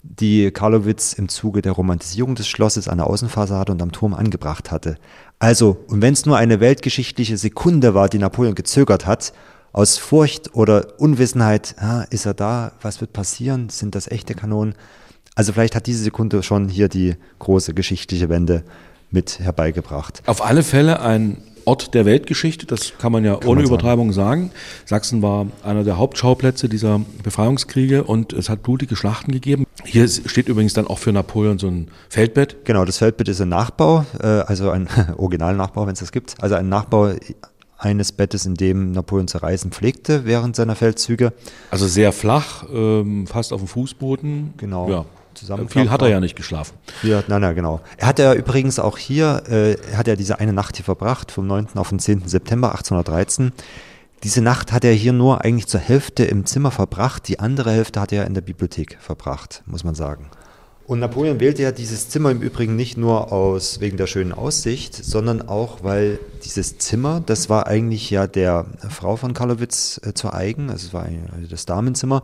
die Karlowitz im Zuge der Romantisierung des Schlosses an der Außenfassade und am Turm angebracht hatte. Also, und wenn es nur eine weltgeschichtliche Sekunde war, die Napoleon gezögert hat, aus Furcht oder Unwissenheit, ah, ist er da, was wird passieren, sind das echte Kanonen? Also vielleicht hat diese Sekunde schon hier die große geschichtliche Wende mit herbeigebracht. Auf alle Fälle ein Ort der Weltgeschichte, das kann man ja ohne man. Übertreibung sagen. Sachsen war einer der Hauptschauplätze dieser Befreiungskriege und es hat blutige Schlachten gegeben. Hier steht übrigens dann auch für Napoleon so ein Feldbett. Genau, das Feldbett ist ein Nachbau, äh, also ein Originalnachbau, wenn es das gibt. Also ein Nachbau eines Bettes, in dem Napoleon zu reisen pflegte während seiner Feldzüge. Also sehr flach, ähm, fast auf dem Fußboden. Genau. Ja. Zusammenklappbar. Viel hat er ja nicht geschlafen. Hier, nein, nein, genau. Er hat ja übrigens auch hier, äh, er hat ja diese eine Nacht hier verbracht, vom 9. auf den 10. September 1813. Diese Nacht hat er hier nur eigentlich zur Hälfte im Zimmer verbracht, die andere Hälfte hat er in der Bibliothek verbracht, muss man sagen. Und Napoleon wählte ja dieses Zimmer im Übrigen nicht nur aus wegen der schönen Aussicht, sondern auch, weil dieses Zimmer, das war eigentlich ja der Frau von Karlowitz äh, zu eigen, also es war also das Damenzimmer.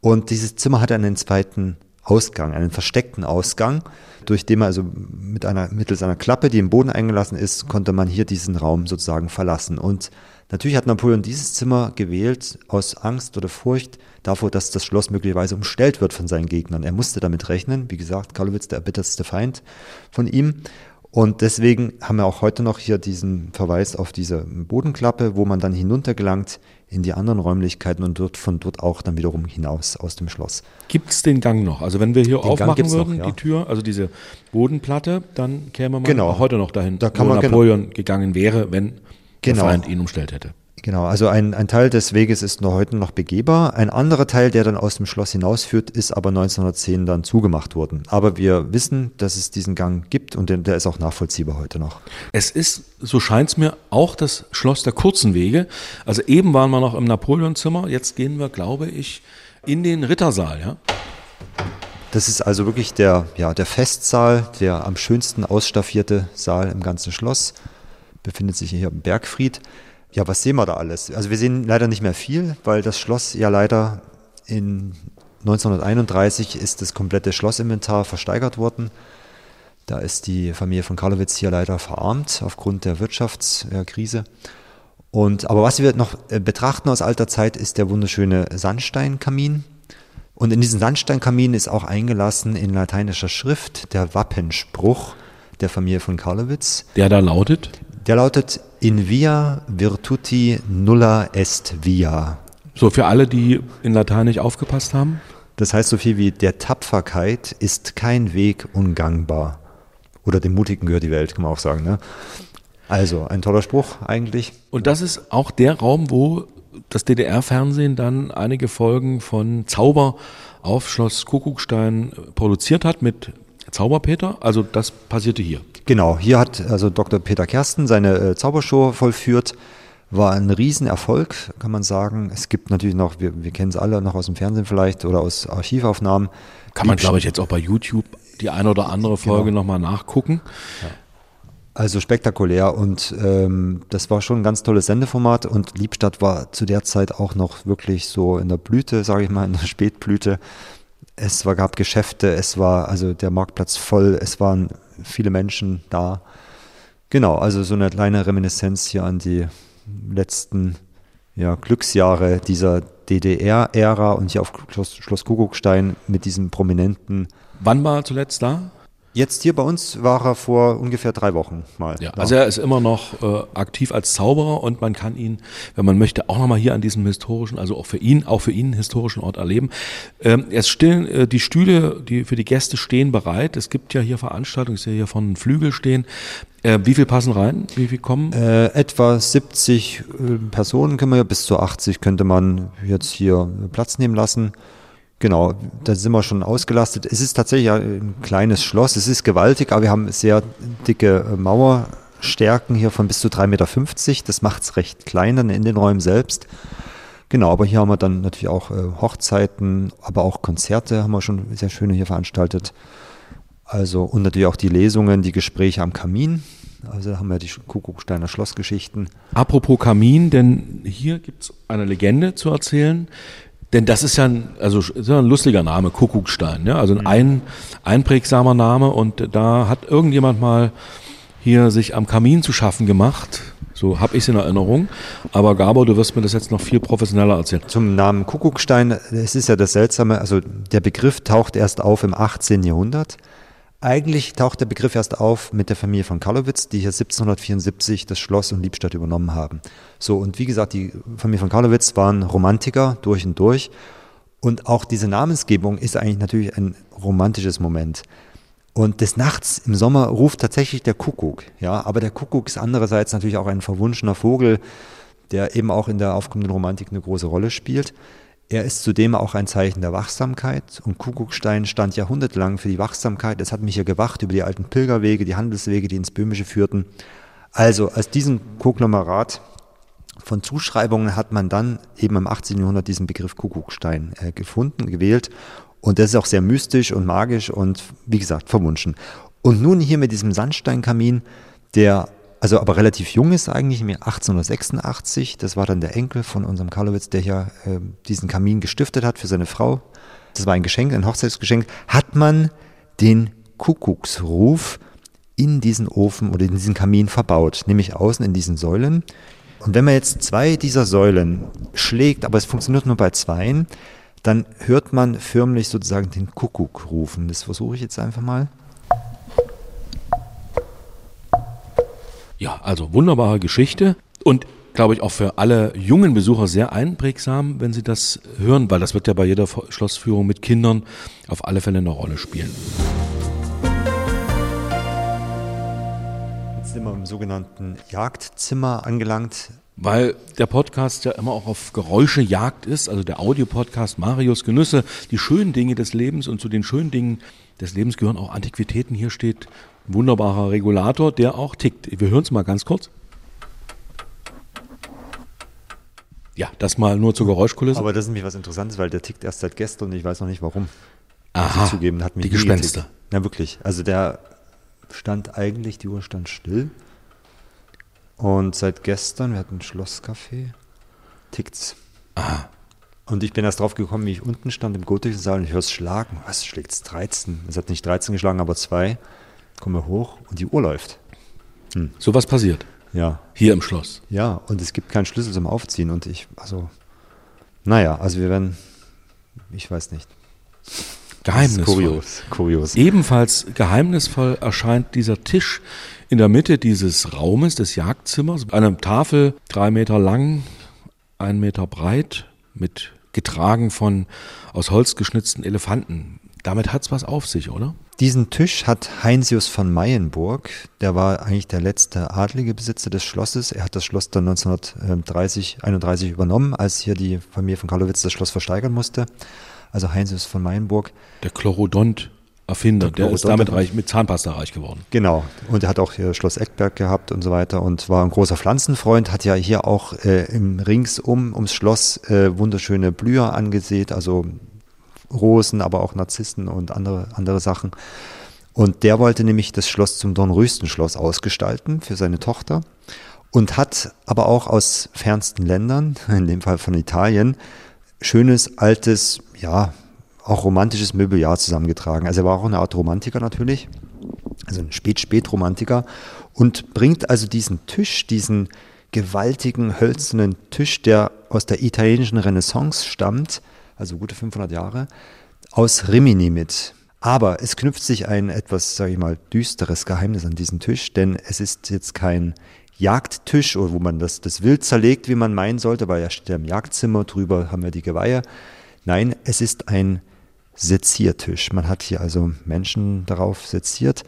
Und dieses Zimmer hatte einen zweiten Ausgang, einen versteckten Ausgang, durch den man also mit einer, mittels einer Klappe, die im Boden eingelassen ist, konnte man hier diesen Raum sozusagen verlassen. Und natürlich hat Napoleon dieses Zimmer gewählt aus Angst oder Furcht davor, dass das Schloss möglicherweise umstellt wird von seinen Gegnern. Er musste damit rechnen. Wie gesagt, Karlowitz der erbittertste Feind von ihm. Und deswegen haben wir auch heute noch hier diesen Verweis auf diese Bodenklappe, wo man dann hinuntergelangt in die anderen Räumlichkeiten und dort von dort auch dann wiederum hinaus aus dem Schloss. Gibt es den Gang noch? Also wenn wir hier Den aufmachen würden, noch, ja. die Tür, also diese Bodenplatte, dann käme man Genau. auch heute noch dahin, Da kann wo man genau- Napoleon gegangen wäre, wenn Genau. der Feind ihn umstellt hätte. Genau, also ein, ein Teil des Weges ist noch heute noch begehbar. Ein anderer Teil, der dann aus dem Schloss hinausführt, ist aber 1910 dann zugemacht worden. Aber wir wissen, dass es diesen Gang gibt und der, der ist auch nachvollziehbar heute noch. Es ist, so scheint es mir, auch das Schloss der kurzen Wege. Also eben waren wir noch im Napoleonzimmer, jetzt gehen wir, glaube ich, in den Rittersaal, ja? Das ist also wirklich der, ja, der Festsaal, der am schönsten ausstaffierte Saal im ganzen Schloss. Befindet sich hier im Bergfried. Ja, was sehen wir da alles? Also wir sehen leider nicht mehr viel, weil das Schloss ja leider in 1931 ist das komplette Schlossinventar versteigert worden. Da ist die Familie von Karlowitz hier leider verarmt aufgrund der Wirtschaftskrise. Und, aber was wir noch äh, betrachten aus alter Zeit ist der wunderschöne Sandsteinkamin. Und in diesen Sandsteinkamin ist auch eingelassen in lateinischer Schrift der Wappenspruch der Familie von Karlowitz. Der da lautet, Der lautet In via virtuti nulla est via. so für alle, die in Latein nicht aufgepasst haben, Das heißt so viel wie der Tapferkeit ist kein Weg ungangbar. Oder dem Mutigen gehört die Welt, kann man auch sagen. Ne? Also ein toller Spruch eigentlich. Und das ist auch der Raum, wo das DDR-Fernsehen dann einige Folgen von Zauber auf Schloss Kuckuckstein produziert hat mit Zauberpeter. Also das passierte hier. Genau, hier hat also Dr. Peter Kersten seine äh, Zaubershow vollführt. War ein Riesenerfolg, kann man sagen. Es gibt natürlich noch, wir, wir kennen es alle noch aus dem Fernsehen vielleicht oder aus Archivaufnahmen. Kann man, glaube ich, jetzt auch bei YouTube die eine oder andere Folge Genau. nochmal nachgucken. Also spektakulär und ähm, das war schon ein ganz tolles Sendeformat und Liebstadt war zu der Zeit auch noch wirklich so in der Blüte, sage ich mal, in der Spätblüte. Es war, gab Geschäfte, es war also der Marktplatz voll, es waren viele Menschen da. Genau, also so eine kleine Reminiszenz hier an die letzten ja, Glücksjahre dieser DDR-Ära und hier auf Schloss, Schloss Kuckuckstein mit diesem prominenten. Wann war zuletzt da? Jetzt hier bei uns war er vor ungefähr drei Wochen mal. Ja, da. also er ist immer noch äh, aktiv als Zauberer und man kann ihn, wenn man möchte, auch nochmal hier an diesem historischen, also auch für ihn, auch für ihn historischen Ort erleben. Ähm, es stehen äh, die Stühle, die für die Gäste stehen bereit. Es gibt ja hier Veranstaltungen, ich sehe hier von Flügel stehen. Äh, wie viel passen rein? Wie viel kommen? Äh, etwa 70 äh, Personen können wir ja, bis zu 80 könnte man jetzt hier Platz nehmen lassen. Genau, da sind wir schon ausgelastet. Es ist tatsächlich ein kleines Schloss, es ist gewaltig, aber wir haben sehr dicke äh, Mauerstärken hier von bis zu 3,50 Meter. Das macht es recht klein dann in den Räumen selbst. Genau, aber hier haben wir dann natürlich auch äh, Hochzeiten, aber auch Konzerte haben wir schon sehr schöne hier veranstaltet. Also und natürlich auch die Lesungen, die Gespräche am Kamin. Also da haben wir die Kuckucksteiner Schlossgeschichten. Apropos Kamin, denn hier gibt's eine Legende zu erzählen. Denn das ist ja ein, also ist ja ein lustiger Name, Kuckuckstein, ja? also ein, ein einprägsamer Name und da hat irgendjemand mal hier sich am Kamin zu schaffen gemacht. So habe ich es in Erinnerung. Aber Gabor, du wirst mir das jetzt noch viel professioneller erzählen. Zum Namen Kuckuckstein, es ist ja das Seltsame, also der Begriff taucht erst auf im 18. Jahrhundert. Eigentlich taucht der Begriff erst auf mit der Familie von Karlowitz, die hier 1774 das Schloss und Liebstadt übernommen haben. So, und wie gesagt, die Familie von Karlowitz waren Romantiker durch und durch. Und auch diese Namensgebung ist eigentlich natürlich ein romantisches Moment. Und des Nachts im Sommer ruft tatsächlich der Kuckuck. Ja, aber der Kuckuck ist andererseits natürlich auch ein verwunschener Vogel, der eben auch in der aufkommenden Romantik eine große Rolle spielt. Er ist zudem auch ein Zeichen der Wachsamkeit und Kuckuckstein stand jahrhundertelang für die Wachsamkeit. Es hat mich hier gewacht über die alten Pilgerwege, die Handelswege, die ins Böhmische führten. Also aus diesem Konglomerat von Zuschreibungen hat man dann eben im 18. Jahrhundert diesen Begriff Kuckuckstein äh, gefunden, gewählt. Und das ist auch sehr mystisch und magisch und wie gesagt verwunschen. Und nun hier mit diesem Sandsteinkamin, der also aber relativ jung ist eigentlich, Jahr 1886. Das war dann der Enkel von unserem Karlowitz, der hier äh, diesen Kamin gestiftet hat für seine Frau. Das war ein Geschenk, ein Hochzeitsgeschenk. Hat man den Kuckucksruf in diesen Ofen oder in diesen Kamin verbaut, nämlich außen in diesen Säulen. Und wenn man jetzt zwei dieser Säulen schlägt, aber es funktioniert nur bei zweien, dann hört man förmlich sozusagen den Kuckuck rufen. Das versuche ich jetzt einfach mal. Ja, also wunderbare Geschichte und glaube ich auch für alle jungen Besucher sehr einprägsam, wenn sie das hören, weil das wird ja bei jeder Schlossführung mit Kindern auf alle Fälle eine Rolle spielen. Jetzt sind wir im sogenannten Jagdzimmer angelangt. Weil der Podcast ja immer auch auf Geräuschejagd ist, also der Audiopodcast Marius Genüsse, die schönen Dinge des Lebens und zu den schönen Dingen des Lebens gehören auch Antiquitäten. Hier steht wunderbarer Regulator, der auch tickt. Wir hören es mal ganz kurz. Ja, das mal nur zur Geräuschkulisse. Aber das ist nämlich was Interessantes, weil der tickt erst seit gestern und ich weiß noch nicht warum. Aha, zugeben, hat mich die Gespenster. getickt. Na wirklich. Also der stand eigentlich, die Uhr stand still. Und seit gestern, wir hatten ein Schlosscafé, tickt's. Aha. Und ich bin erst drauf gekommen, wie ich unten stand im gotischen Saal und ich höre es schlagen. Was schlägt's? 13? Es hat nicht 13 geschlagen, aber zwei. Komme hoch und die Uhr läuft. Sowas passiert Ja. hier im Schloss. Ja, und es gibt keinen Schlüssel zum Aufziehen und ich, also, naja, also wir werden, ich weiß nicht. Geheimnisvoll. Kurios, kurios. Ebenfalls geheimnisvoll erscheint dieser Tisch in der Mitte dieses Raumes, des Jagdzimmers. Eine Tafel, drei Meter lang, ein Meter breit, mit getragen von aus Holz geschnitzten Elefanten. Damit hat's was auf sich, oder? Diesen Tisch hat Heinsius von Meyenburg, der war eigentlich der letzte adlige Besitzer des Schlosses. Er hat das Schloss dann 1930, 31 übernommen, als hier die Familie von Karlowitz das Schloss versteigern musste. Also Heinsius von Meyenburg. Der Chlorodont-Erfinder, der, ist damit Chlorodont- reich, mit Zahnpasta reich geworden. Genau. Und er hat auch hier Schloss Eckberg gehabt und so weiter und war ein großer Pflanzenfreund, hat ja hier auch äh, im ringsum ums Schloss äh, wunderschöne Blüher angesät, also Rosen, aber auch Narzissen und andere, andere Sachen. Und der wollte nämlich das Schloss zum Dornröschen-Schloss ausgestalten für seine Tochter und hat aber auch aus fernsten Ländern, in dem Fall von Italien, schönes, altes, ja, auch romantisches Möbeljahr zusammengetragen. Also er war auch eine Art Romantiker natürlich, also ein Spät-Spät-Romantiker und bringt also diesen Tisch, diesen gewaltigen hölzernen Tisch, der aus der italienischen Renaissance stammt, also gute 500 Jahre, aus Rimini mit. Aber es knüpft sich ein etwas, sage ich mal, düsteres Geheimnis an diesen Tisch, denn es ist jetzt kein Jagdtisch, wo man das, das Wild zerlegt, wie man meinen sollte, weil er steht ja im Jagdzimmer, drüber haben wir die Geweihe. Nein, es ist ein Seziertisch. Man hat hier also Menschen darauf seziert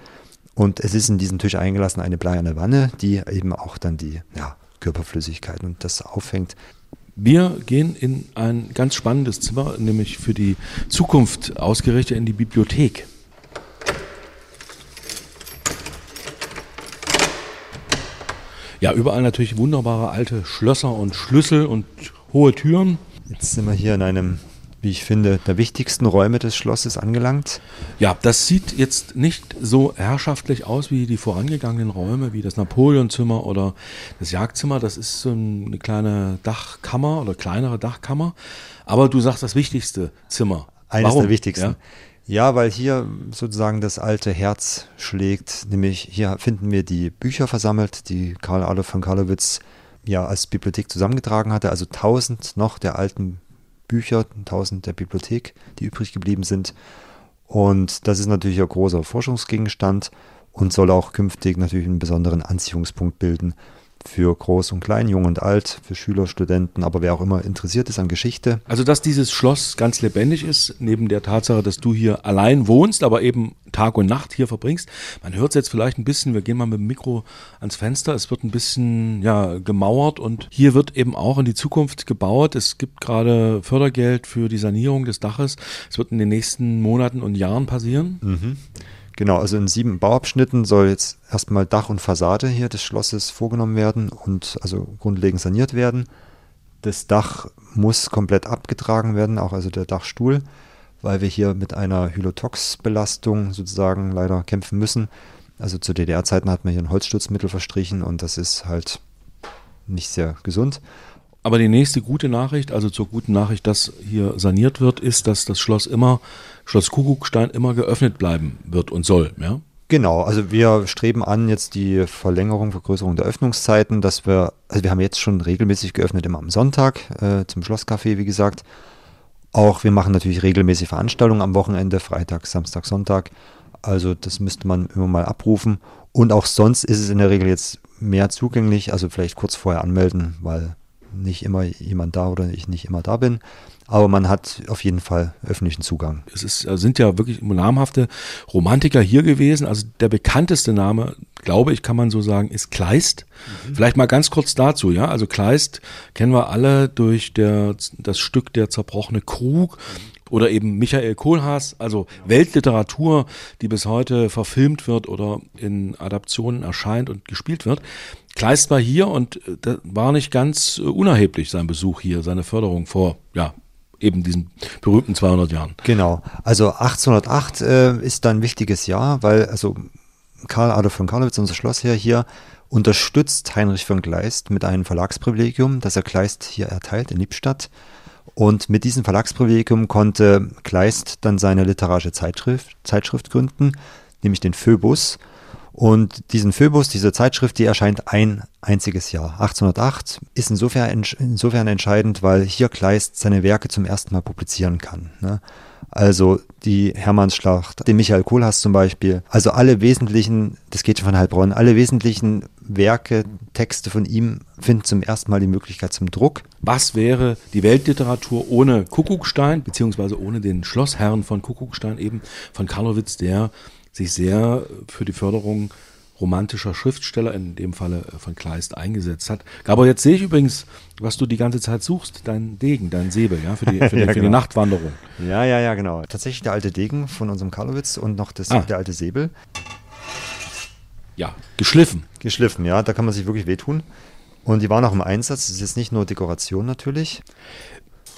und es ist in diesen Tisch eingelassen eine bleierne Wanne, die eben auch dann die ja, Körperflüssigkeit und das auffängt. Wir gehen in ein ganz spannendes Zimmer, nämlich für die Zukunft ausgerichtet in die Bibliothek. Ja, überall natürlich wunderbare alte Schlösser und Schlüssel und hohe Türen. Jetzt sind wir hier in einem, wie ich finde, der wichtigsten Räume des Schlosses angelangt. Ja, das sieht jetzt nicht so herrschaftlich aus wie die vorangegangenen Räume, wie das Napoleonzimmer oder das Jagdzimmer. Das ist so eine kleine Dachkammer oder kleinere Dachkammer. Aber du sagst das wichtigste Zimmer. Eines Warum? der wichtigsten. Ja? Ja, weil hier sozusagen das alte Herz schlägt. Nämlich hier finden wir die Bücher versammelt, die Karl Adolf von Karlowitz ja als Bibliothek zusammengetragen hatte. Also tausend noch der alten Bücher, tausend der Bibliothek, die übrig geblieben sind. Und das ist natürlich ein großer Forschungsgegenstand und soll auch künftig natürlich einen besonderen Anziehungspunkt bilden für Groß und Klein, Jung und Alt, für Schüler, Studenten, aber wer auch immer interessiert ist an Geschichte. Also, dass dieses Schloss ganz lebendig ist, neben der Tatsache, dass du hier allein wohnst, aber eben Tag und Nacht hier verbringst. Man hört es jetzt vielleicht ein bisschen, wir gehen mal mit dem Mikro ans Fenster, es wird ein bisschen ja, gemauert und hier wird eben auch in die Zukunft gebaut. Es gibt gerade Fördergeld für die Sanierung des Daches. Es wird in den nächsten Monaten und Jahren passieren. Genau, also in sieben Bauabschnitten soll jetzt erstmal Dach und Fassade hier des Schlosses vorgenommen werden und also grundlegend saniert werden. Das Dach muss komplett abgetragen werden, auch also der Dachstuhl, weil wir hier mit einer Hylotox-Belastung sozusagen leider kämpfen müssen. Also zu DDR-Zeiten hat man hier ein Holzstutzmittel verstrichen und das ist halt nicht sehr gesund. Aber die nächste gute Nachricht, also zur guten Nachricht, dass hier saniert wird, ist, dass das Schloss immer, Schloss Kuckuckstein immer geöffnet bleiben wird und soll, ja? Genau, also wir streben an jetzt die Verlängerung, Vergrößerung der Öffnungszeiten, dass wir, also wir haben jetzt schon regelmäßig geöffnet, immer am Sonntag äh, zum Schlosscafé, wie gesagt. Auch wir machen natürlich regelmäßig Veranstaltungen am Wochenende, Freitag, Samstag, Sonntag. Also das müsste man immer mal abrufen. Und auch sonst ist es in der Regel jetzt mehr zugänglich, also vielleicht kurz vorher anmelden, weil nicht immer jemand da oder ich nicht immer da bin aber man hat auf jeden Fall öffentlichen Zugang. Es ist, äh, sind ja wirklich namhafte Romantiker hier gewesen. Also der bekannteste Name, glaube ich, kann man so sagen, ist Kleist. Mhm. Vielleicht mal ganz kurz dazu, ja. Also Kleist kennen wir alle durch der, das Stück Der zerbrochene Krug. Oder eben Michael Kohlhaas, also Weltliteratur, die bis heute verfilmt wird oder in Adaptionen erscheint und gespielt wird. Kleist war hier und äh, das war nicht ganz äh, unerheblich sein Besuch hier, seine Förderung vor ja, eben diesen berühmten 200 Jahren. Genau. Also 1808 äh, ist dann ein wichtiges Jahr, weil also Karl Adolf von Karlowitz, unser Schlossherr hier, unterstützt Heinrich von Kleist mit einem Verlagsprivilegium, das er Kleist hier erteilt in Lippstadt. Und mit diesem Verlagsprivilegium konnte Kleist dann seine literarische Zeitschrift, Zeitschrift gründen, nämlich den Phoebus. Und diesen Phoebus, diese Zeitschrift, die erscheint ein einziges Jahr. 1808 ist insofern, insofern entscheidend, weil hier Kleist seine Werke zum ersten Mal publizieren kann. Ne? Also die Hermannsschlacht, den Michael Kohlhaas zum Beispiel. Also alle wesentlichen, das geht schon von Heilbronn, alle wesentlichen Werke, Texte von ihm finden zum ersten Mal die Möglichkeit zum Druck. Was wäre die Weltliteratur ohne Kuckuckstein, beziehungsweise ohne den Schlossherrn von Kuckuckstein, eben von Karlowitz, der sich sehr für die Förderung romantischer Schriftsteller, in dem Falle äh, von Kleist, eingesetzt hat. Gabor, jetzt sehe ich übrigens, was du die ganze Zeit suchst, dein Degen, dein Säbel, ja, für die, für die, ja, für genau. die Nachtwanderung. Ja, ja, ja, genau. Tatsächlich der alte Degen von unserem Karlowitz und noch das, ah. der alte Säbel. Ja, geschliffen. Geschliffen, ja, da kann man sich wirklich wehtun. Und die waren auch im Einsatz. Das ist jetzt nicht nur Dekoration natürlich.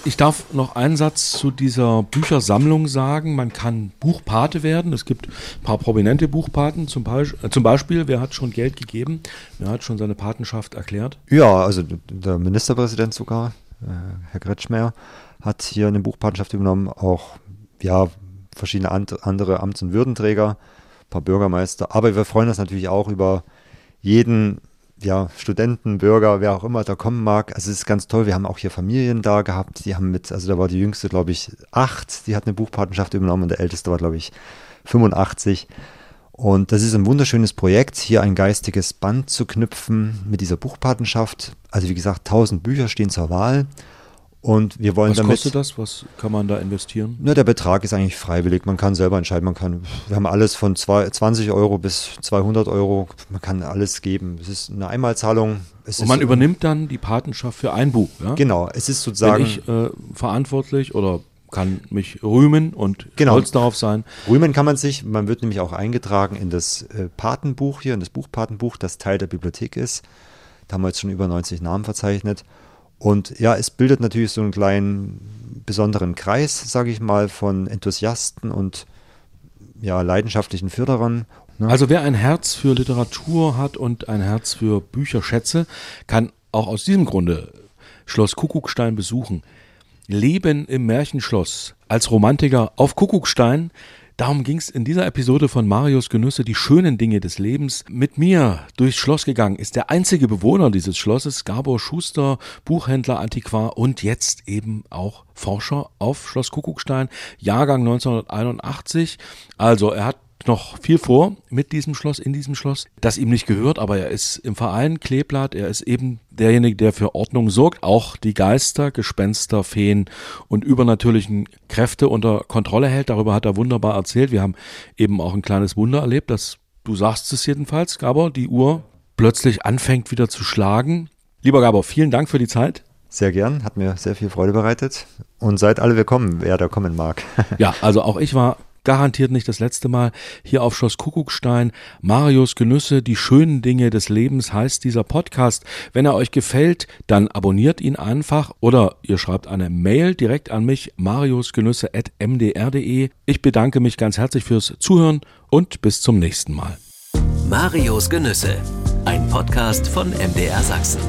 Ich darf noch einen Satz zu dieser Büchersammlung sagen. Man kann Buchpate werden. Es gibt ein paar prominente Buchpaten. Zum, Beispiel, äh, zum Beispiel, wer hat schon Geld gegeben? Wer hat schon seine Patenschaft erklärt? Ja, also der Ministerpräsident sogar, äh, Herr Kretschmer, hat hier eine Buchpatenschaft übernommen. Auch ja, verschiedene and andere Amts- und Würdenträger, ein paar Bürgermeister. Aber wir freuen uns natürlich auch über jeden ja, Studenten, Bürger, wer auch immer da kommen mag. Also es ist ganz toll. Wir haben auch hier Familien da gehabt. Die haben mit, also da war die jüngste, glaube ich, acht. Die hat eine Buchpatenschaft übernommen und der älteste war, glaube ich, 85. Und das ist ein wunderschönes Projekt, hier ein geistiges Band zu knüpfen mit dieser Buchpatenschaft. Also wie gesagt, 1000 Bücher stehen zur Wahl. Und wir wollen Was damit. Was kostet das? Was kann man da investieren? Na, der Betrag ist eigentlich freiwillig. Man kann selber entscheiden. Man kann, wir haben alles von zwei, 20 Euro bis 200 Euro. Man kann alles geben. Es ist eine Einmalzahlung. Es und man ist, übernimmt dann die Patenschaft für ein Buch. Ja? Genau. Es ist sozusagen. Bin ich äh, verantwortlich oder kann mich rühmen und genau. stolz darauf sein. Rühmen kann man sich. Man wird nämlich auch eingetragen in das äh, Patenbuch hier, in das Buchpatenbuch, das Teil der Bibliothek ist. Da haben wir jetzt schon über 90 Namen verzeichnet. Und ja, es bildet natürlich so einen kleinen besonderen Kreis, sage ich mal, von Enthusiasten und ja, leidenschaftlichen Förderern. Ne? Also wer ein Herz für Literatur hat und ein Herz für Bücherschätze, kann auch aus diesem Grunde Schloss Kuckuckstein besuchen. Leben im Märchenschloss als Romantiker auf Kuckuckstein Darum ging es in dieser Episode von Marius Genüsse, die schönen Dinge des Lebens. Mit mir durchs Schloss gegangen ist der einzige Bewohner dieses Schlosses, Gabor Schuster, Buchhändler, Antiquar und jetzt eben auch Forscher auf Schloss Kuckuckstein, Jahrgang 1981. Also er hat noch viel vor mit diesem Schloss, in diesem Schloss, das ihm nicht gehört, aber er ist im Verein Kleeblatt, er ist eben derjenige, der für Ordnung sorgt, auch die Geister, Gespenster, Feen und übernatürlichen Kräfte unter Kontrolle hält. Darüber hat er wunderbar erzählt. Wir haben eben auch ein kleines Wunder erlebt, dass du sagst es jedenfalls, Gabor, die Uhr plötzlich anfängt wieder zu schlagen. Lieber Gabor, vielen Dank für die Zeit. Sehr gern, hat mir sehr viel Freude bereitet. Und seid alle willkommen, wer da kommen mag. ja, also auch ich war garantiert nicht das letzte Mal hier auf Schloss Kuckuckstein. Marius Genüsse, die schönen Dinge des Lebens heißt dieser Podcast. Wenn er euch gefällt, dann abonniert ihn einfach oder ihr schreibt eine Mail direkt an mich, mariusgenüsse.mdr.de. Ich bedanke mich ganz herzlich fürs Zuhören und bis zum nächsten Mal. Marios Genüsse. Ein Podcast von MDR Sachsen.